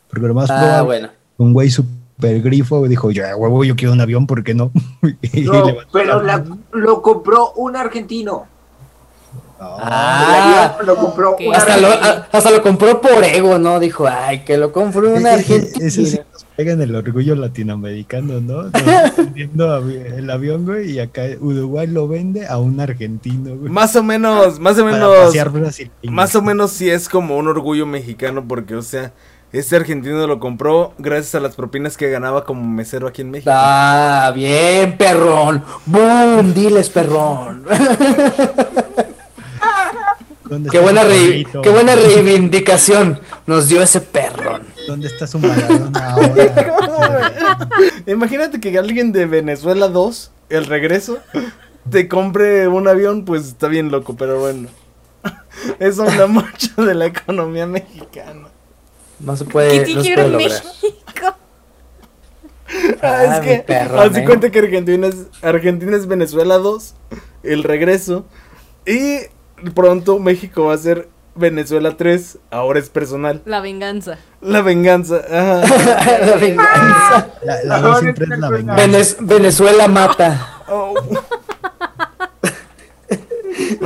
Porque lo más Ah, probable, bueno. un güey super grifo dijo, ya, huevo, yo quiero un avión, ¿por qué no? Pero la- lo compró un argentino. Ah, lo compró hasta lo, argentino. a- hasta lo compró por ego, ¿no? Dijo, ay, que lo compró un argentino. Eso sí nos pega en el orgullo latinoamericano, ¿no? Vendiendo el avión, güey, y acá Uruguay lo vende a un argentino, güey. Más o menos, más o para menos. Más o menos sí es como un orgullo mexicano porque, o sea, este argentino lo compró gracias a las propinas que ganaba como mesero aquí en México. Ah, bien, perrón. Boom, diles, perrón. ¿Dónde qué buena, su re- perrito? qué buena reivindicación nos dio ese perrón. ¿Dónde está su Maradona ahora? Imagínate que alguien de Venezuela 2, el regreso, te compre un avión, pues está bien loco, pero bueno. Eso habla mucho de la economía mexicana. No se puede, ¿Qué no se puede lograr. México? Ah, Ah, es que, perro, haz de ¿eh? cuenta que Argentina es, Argentina es Venezuela 2, el regreso, y pronto México va a ser Venezuela 3, ahora es personal. La venganza. La venganza. ajá. La venganza. La, siempre es venganza. Venez- Venezuela mata. Oh.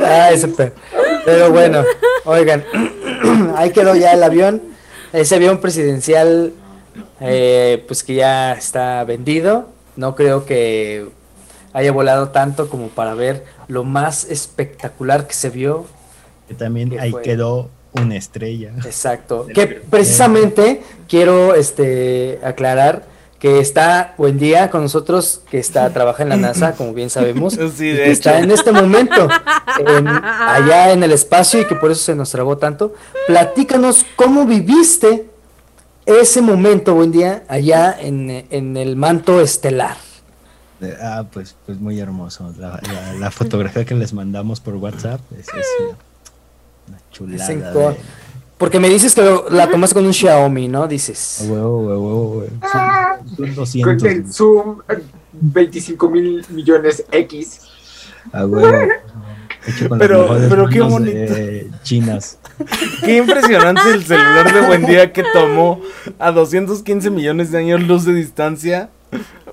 Ah, ese. Pero bueno, oigan, ahí quedó ya el avión. Ese avión presidencial, eh, pues que ya está vendido. No creo que haya volado tanto como para ver lo más espectacular que se vio. Que también ¿Qué ahí fue? quedó una estrella. Exacto. Que precisamente quiero este aclarar que está buen día con nosotros, que está trabaja en la NASA, como bien sabemos, Sí, y que está en este momento en- allá en el espacio y que por eso se nos trabó tanto. Platícanos cómo viviste ese momento, buen día, allá en, en el manto estelar. Ah, pues, pues muy hermoso. La, la- la fotografía que les mandamos por WhatsApp es, es una, una chulada. De- Porque me dices que lo- la tomas con un Xiaomi, ¿no? Dices. A huevo, huevo, güey. Son, son Con 200. el Zoom eh, 25 mil millones X. A huevo. Hecho con Pero- pero qué bonito. de chinas. Qué impresionante el celular de buen día que tomó a 215 millones de años luz de distancia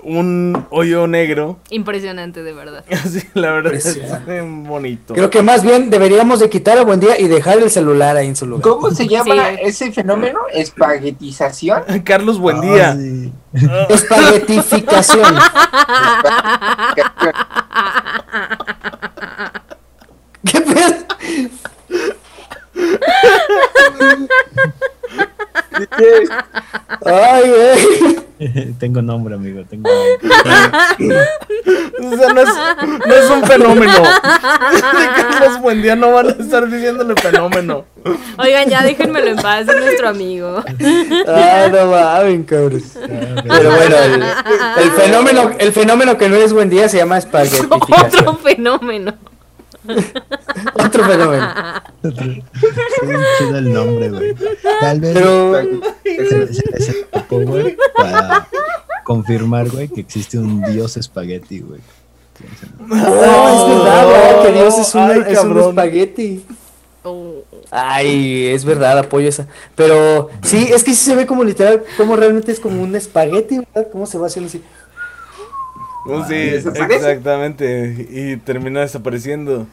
un hoyo negro. Impresionante, de verdad. Así, la verdad es bonito. Creo que más bien deberíamos de quitar a buen día y dejar el celular ahí en su lugar. ¿Cómo se llama Sí. ese fenómeno? Espaguetización. Carlos, buen Ah, día. sí. Espaguetificación. ¿Qué pedo? Ay, güey. tengo nombre, amigo. Tengo nombre. O sea, no es, no es un fenómeno. Carlos, buen día, no van a estar diciéndole fenómeno. Oigan, ya déjenmelo en paz, es nuestro amigo. Ah, no mames, cabrón. Pero bueno, el, el fenómeno, el fenómeno que no es buen día se llama espaguetificación. Otro fenómeno. Otro fenómeno. Chido el nombre, güey. Tal vez Pero se, güey, para confirmar, güey, que existe un dios espagueti, güey. Oh, es verdad, ¿verdad? que Dios es, una- Ay, es un espagueti. Oh. Ay, es verdad, apoyo esa. Pero sí, es que sí se ve como literal, como realmente es como un espagueti, ¿verdad? ¿Cómo se va haciendo así? Oh, sí, exactamente. Y termina desapareciendo.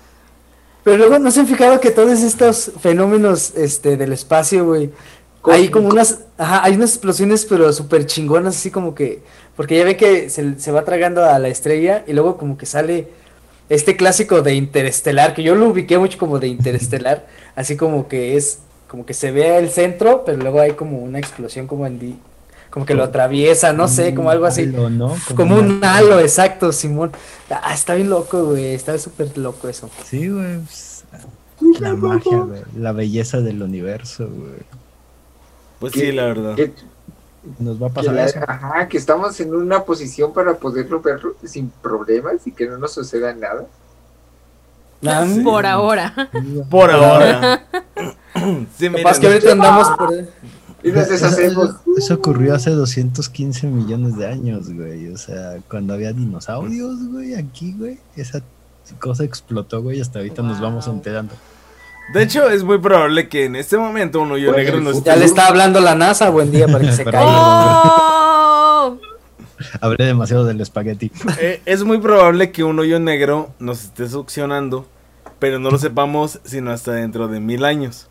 Pero luego no se han fijado que todos estos fenómenos este del espacio, güey. Hay como unas, ajá, hay unas explosiones pero súper chingonas, así como que, porque ya ve que se, se va tragando a la estrella y luego como que sale este clásico de Interestelar, que yo lo ubiqué mucho como de Interestelar, así como que es, como que se ve el centro, pero luego hay como una explosión como en di- como que lo atraviesa, no sé, como algo así. Halo, ¿no? Como un halo, exacto, Simón. Ah, está bien loco, güey, está súper loco eso. Sí, güey. pues, La magia, güey. La belleza del universo, güey. Pues sí, la verdad. Que, Nos va a que pasar la- eso. ajá, que estamos en una posición para poderlo ver sin problemas y que no nos suceda nada. Ah, Por ahora. Por ahora. sí, miren, que ahorita andamos por... Nos Eso, deshacemos. eso- eso ocurrió hace 215 millones de años, güey. O sea, cuando había dinosaurios, güey, aquí, güey. Esa cosa explotó, güey. y Hasta ahorita nos vamos enterando. De hecho, es muy probable que en este momento un hoyo Bueno, negro no esté. Ya le está hablando la NASA, buen día, para que se caiga. ¡Oh! Hablé demasiado del espagueti. Eh, es muy probable que un hoyo negro nos esté succionando, pero no lo sepamos sino hasta dentro de mil años.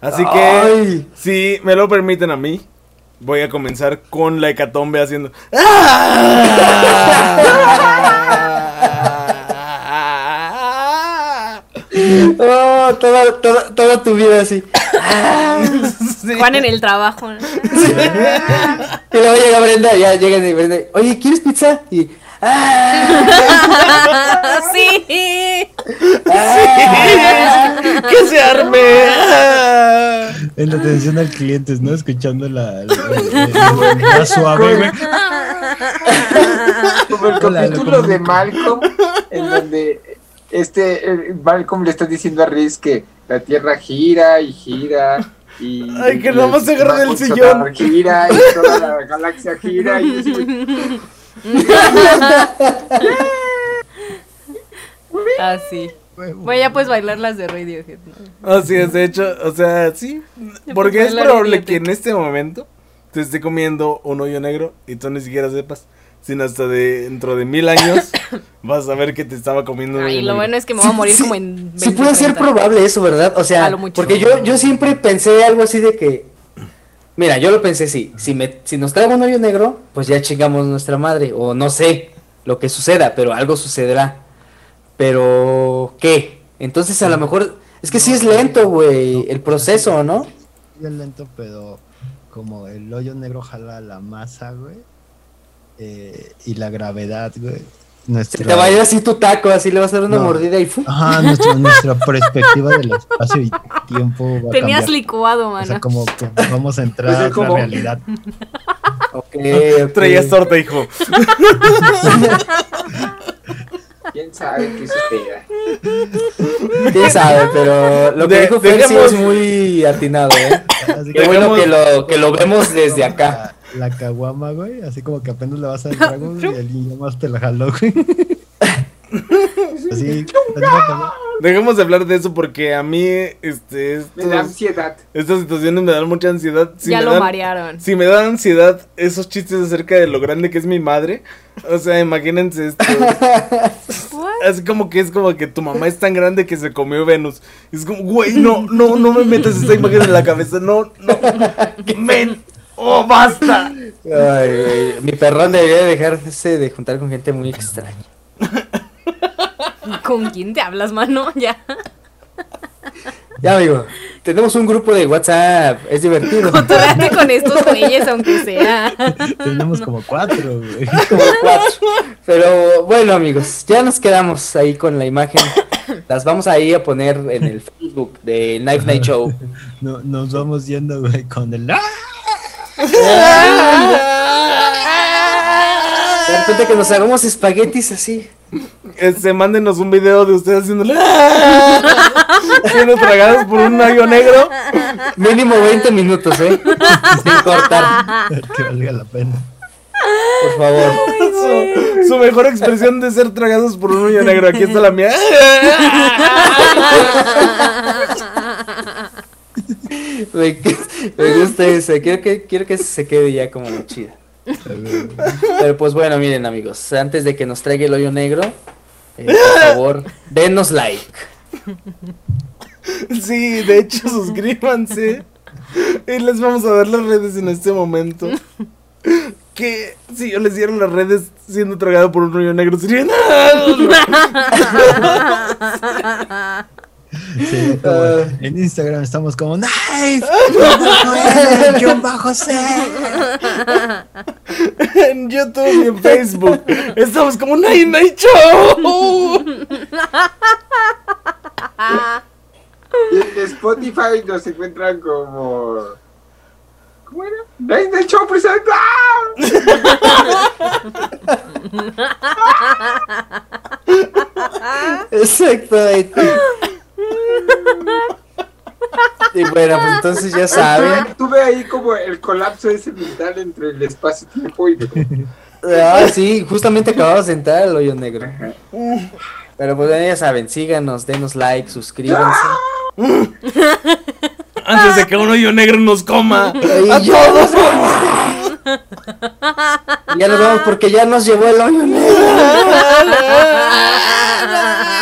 Así que, Ay. si me lo permiten a mí, voy a comenzar con la hecatombe haciendo. Oh, toda, toda, toda tu vida así. Sí. Juan en el trabajo. ¿no? Y luego llega Brenda, ya llega y Brenda, oye, ¿quieres pizza? Y, ¡ah! sí. ¡ah! ¡Que se arme! En la atención al cliente, ¿no? Escuchando la, la, la- la suave. Como el capítulo lo de. Malcolm, en donde este eh, Malcolm le está diciendo a Riz que la Tierra gira y gira. Y, Ay, que nada más se agarra del sillón. Gira y toda la galaxia gira. Y Así. Bueno, ya puedes bailar las de Radiohead. ¿no? Así es, de hecho, o sea, sí. Porque pues, es probable que en este momento te esté comiendo un hoyo negro y tú ni siquiera sepas. Sino hasta de, dentro de mil años vas a ver que te estaba comiendo un Ay, hoyo lo negro. bueno es que me voy a morir Sí, como en 20, Sí puede ser 30. probable eso, ¿verdad? O sea, A lo mucho. porque yo, yo siempre pensé algo así de que, mira, yo lo pensé sí, si, me, si nos trae un hoyo negro, pues ya chingamos nuestra madre, o no sé lo que suceda, pero algo sucederá. Pero, ¿qué? Entonces a lo mejor, es que sí es lento, güey, el proceso, ¿no? Bien lento, pero como el hoyo negro jala la masa, güey. eh, y la gravedad, güey. Se Nuestra, te va a ir así tu taco, así le vas a dar una No. mordida y ¡fu! Ajá, nuestra, nuestra perspectiva del espacio y tiempo va a Tenías cambiar. licuado, O mano. sea, como que vamos a entrar Pues es a como- la realidad. Ok, ok. Traías torta, hijo. ¿Quién sabe qué suceda? Quién sabe, pero lo que De- dijo Fer sí dejemos- es muy atinado, ¿eh? Así Qué bueno Dejemos- que lo, que lo vemos desde acá. La, caguama, güey, así como que apenas le vas a dar trago y el niño más te la jaló, güey. Así. Dejemos de hablar de eso porque a mí, este, estos- Me da ansiedad. estas situaciones me dan mucha ansiedad. Si ya lo dan- marearon. Si me dan ansiedad esos chistes acerca de lo grande que es mi madre, o sea, imagínense esto. Así como que es como que tu mamá es tan grande que se comió Venus. Y es como, güey, no, no, no me metas esa imagen en la cabeza, no, no. Men, oh, basta. Ay, güey, Mi perrón debería dejarse de juntar con gente muy extraña. ¿Con quién te hablas, mano? Ya. Ya, amigo. Tenemos un grupo de WhatsApp. Es divertido. Con estos güeyes, aunque sea. Tenemos como cuatro, güey. Como cuatro. Pero bueno, amigos, ya nos quedamos ahí con la imagen. Las vamos ahí a poner en el Facebook de Knife Night Show. No, nos vamos yendo, güey, con el... ¡Ah! De repente que nos hagamos espaguetis así. Este, mándenos un video de ustedes haciéndole. Siendo tragados por un hoyo negro. Mínimo 20 minutos, ¿eh? Sin cortar, que valga la pena. por favor. Su, su mejor expresión de ser tragados por un hoyo negro. Aquí está la mía. Me, me gusta eso. Quiero que, quiero que se quede ya como chida. Pero pues bueno, miren amigos, antes de que nos traiga el hoyo negro, eh, por favor, denos like. Sí, de hecho, suscríbanse. Y les vamos a dar las redes en este momento. Que si yo les diera las redes siendo tragado por un hoyo negro, sería. Sí, como Ah. en Instagram estamos como Knife, bajo C. en YouTube y en Facebook. Estamos como Night Night Show. Y en Spotify nos encuentran como. ¿Cómo era? Night Night Show presenta. Exactamente. Y bueno, pues entonces ya saben. Tuve, ahí como el colapso ese mental entre el espacio-tiempo y. Ah, sí, justamente acabamos de entrar al hoyo negro. Pero pues ya saben, síganos, denos like, suscríbanse. Antes de que un hoyo negro nos coma. Y A ya todos. nos vamos. Ya nos vamos porque ya nos llevó el hoyo negro.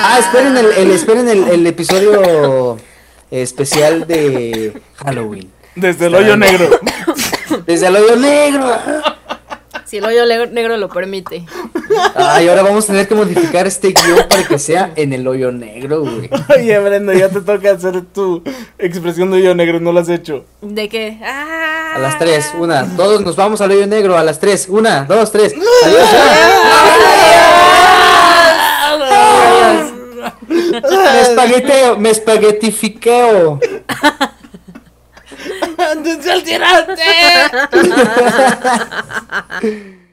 Ah, esperen el, el- esperen el, el episodio especial de Halloween. Desde el hoyo negro. Desde el hoyo negro. Si el hoyo negro lo permite. Ay, ahora vamos a tener que modificar este guion para que sea en el hoyo negro, güey. Oye, Brenda, ya te toca hacer tu expresión de hoyo negro, no lo has hecho. ¿De qué? Ah. A las tres, una, todos nos vamos al hoyo negro, a las tres, una, dos, tres. Adiós. Me espagueteo, me espaguetifiqueo. ¡Antes al tirante!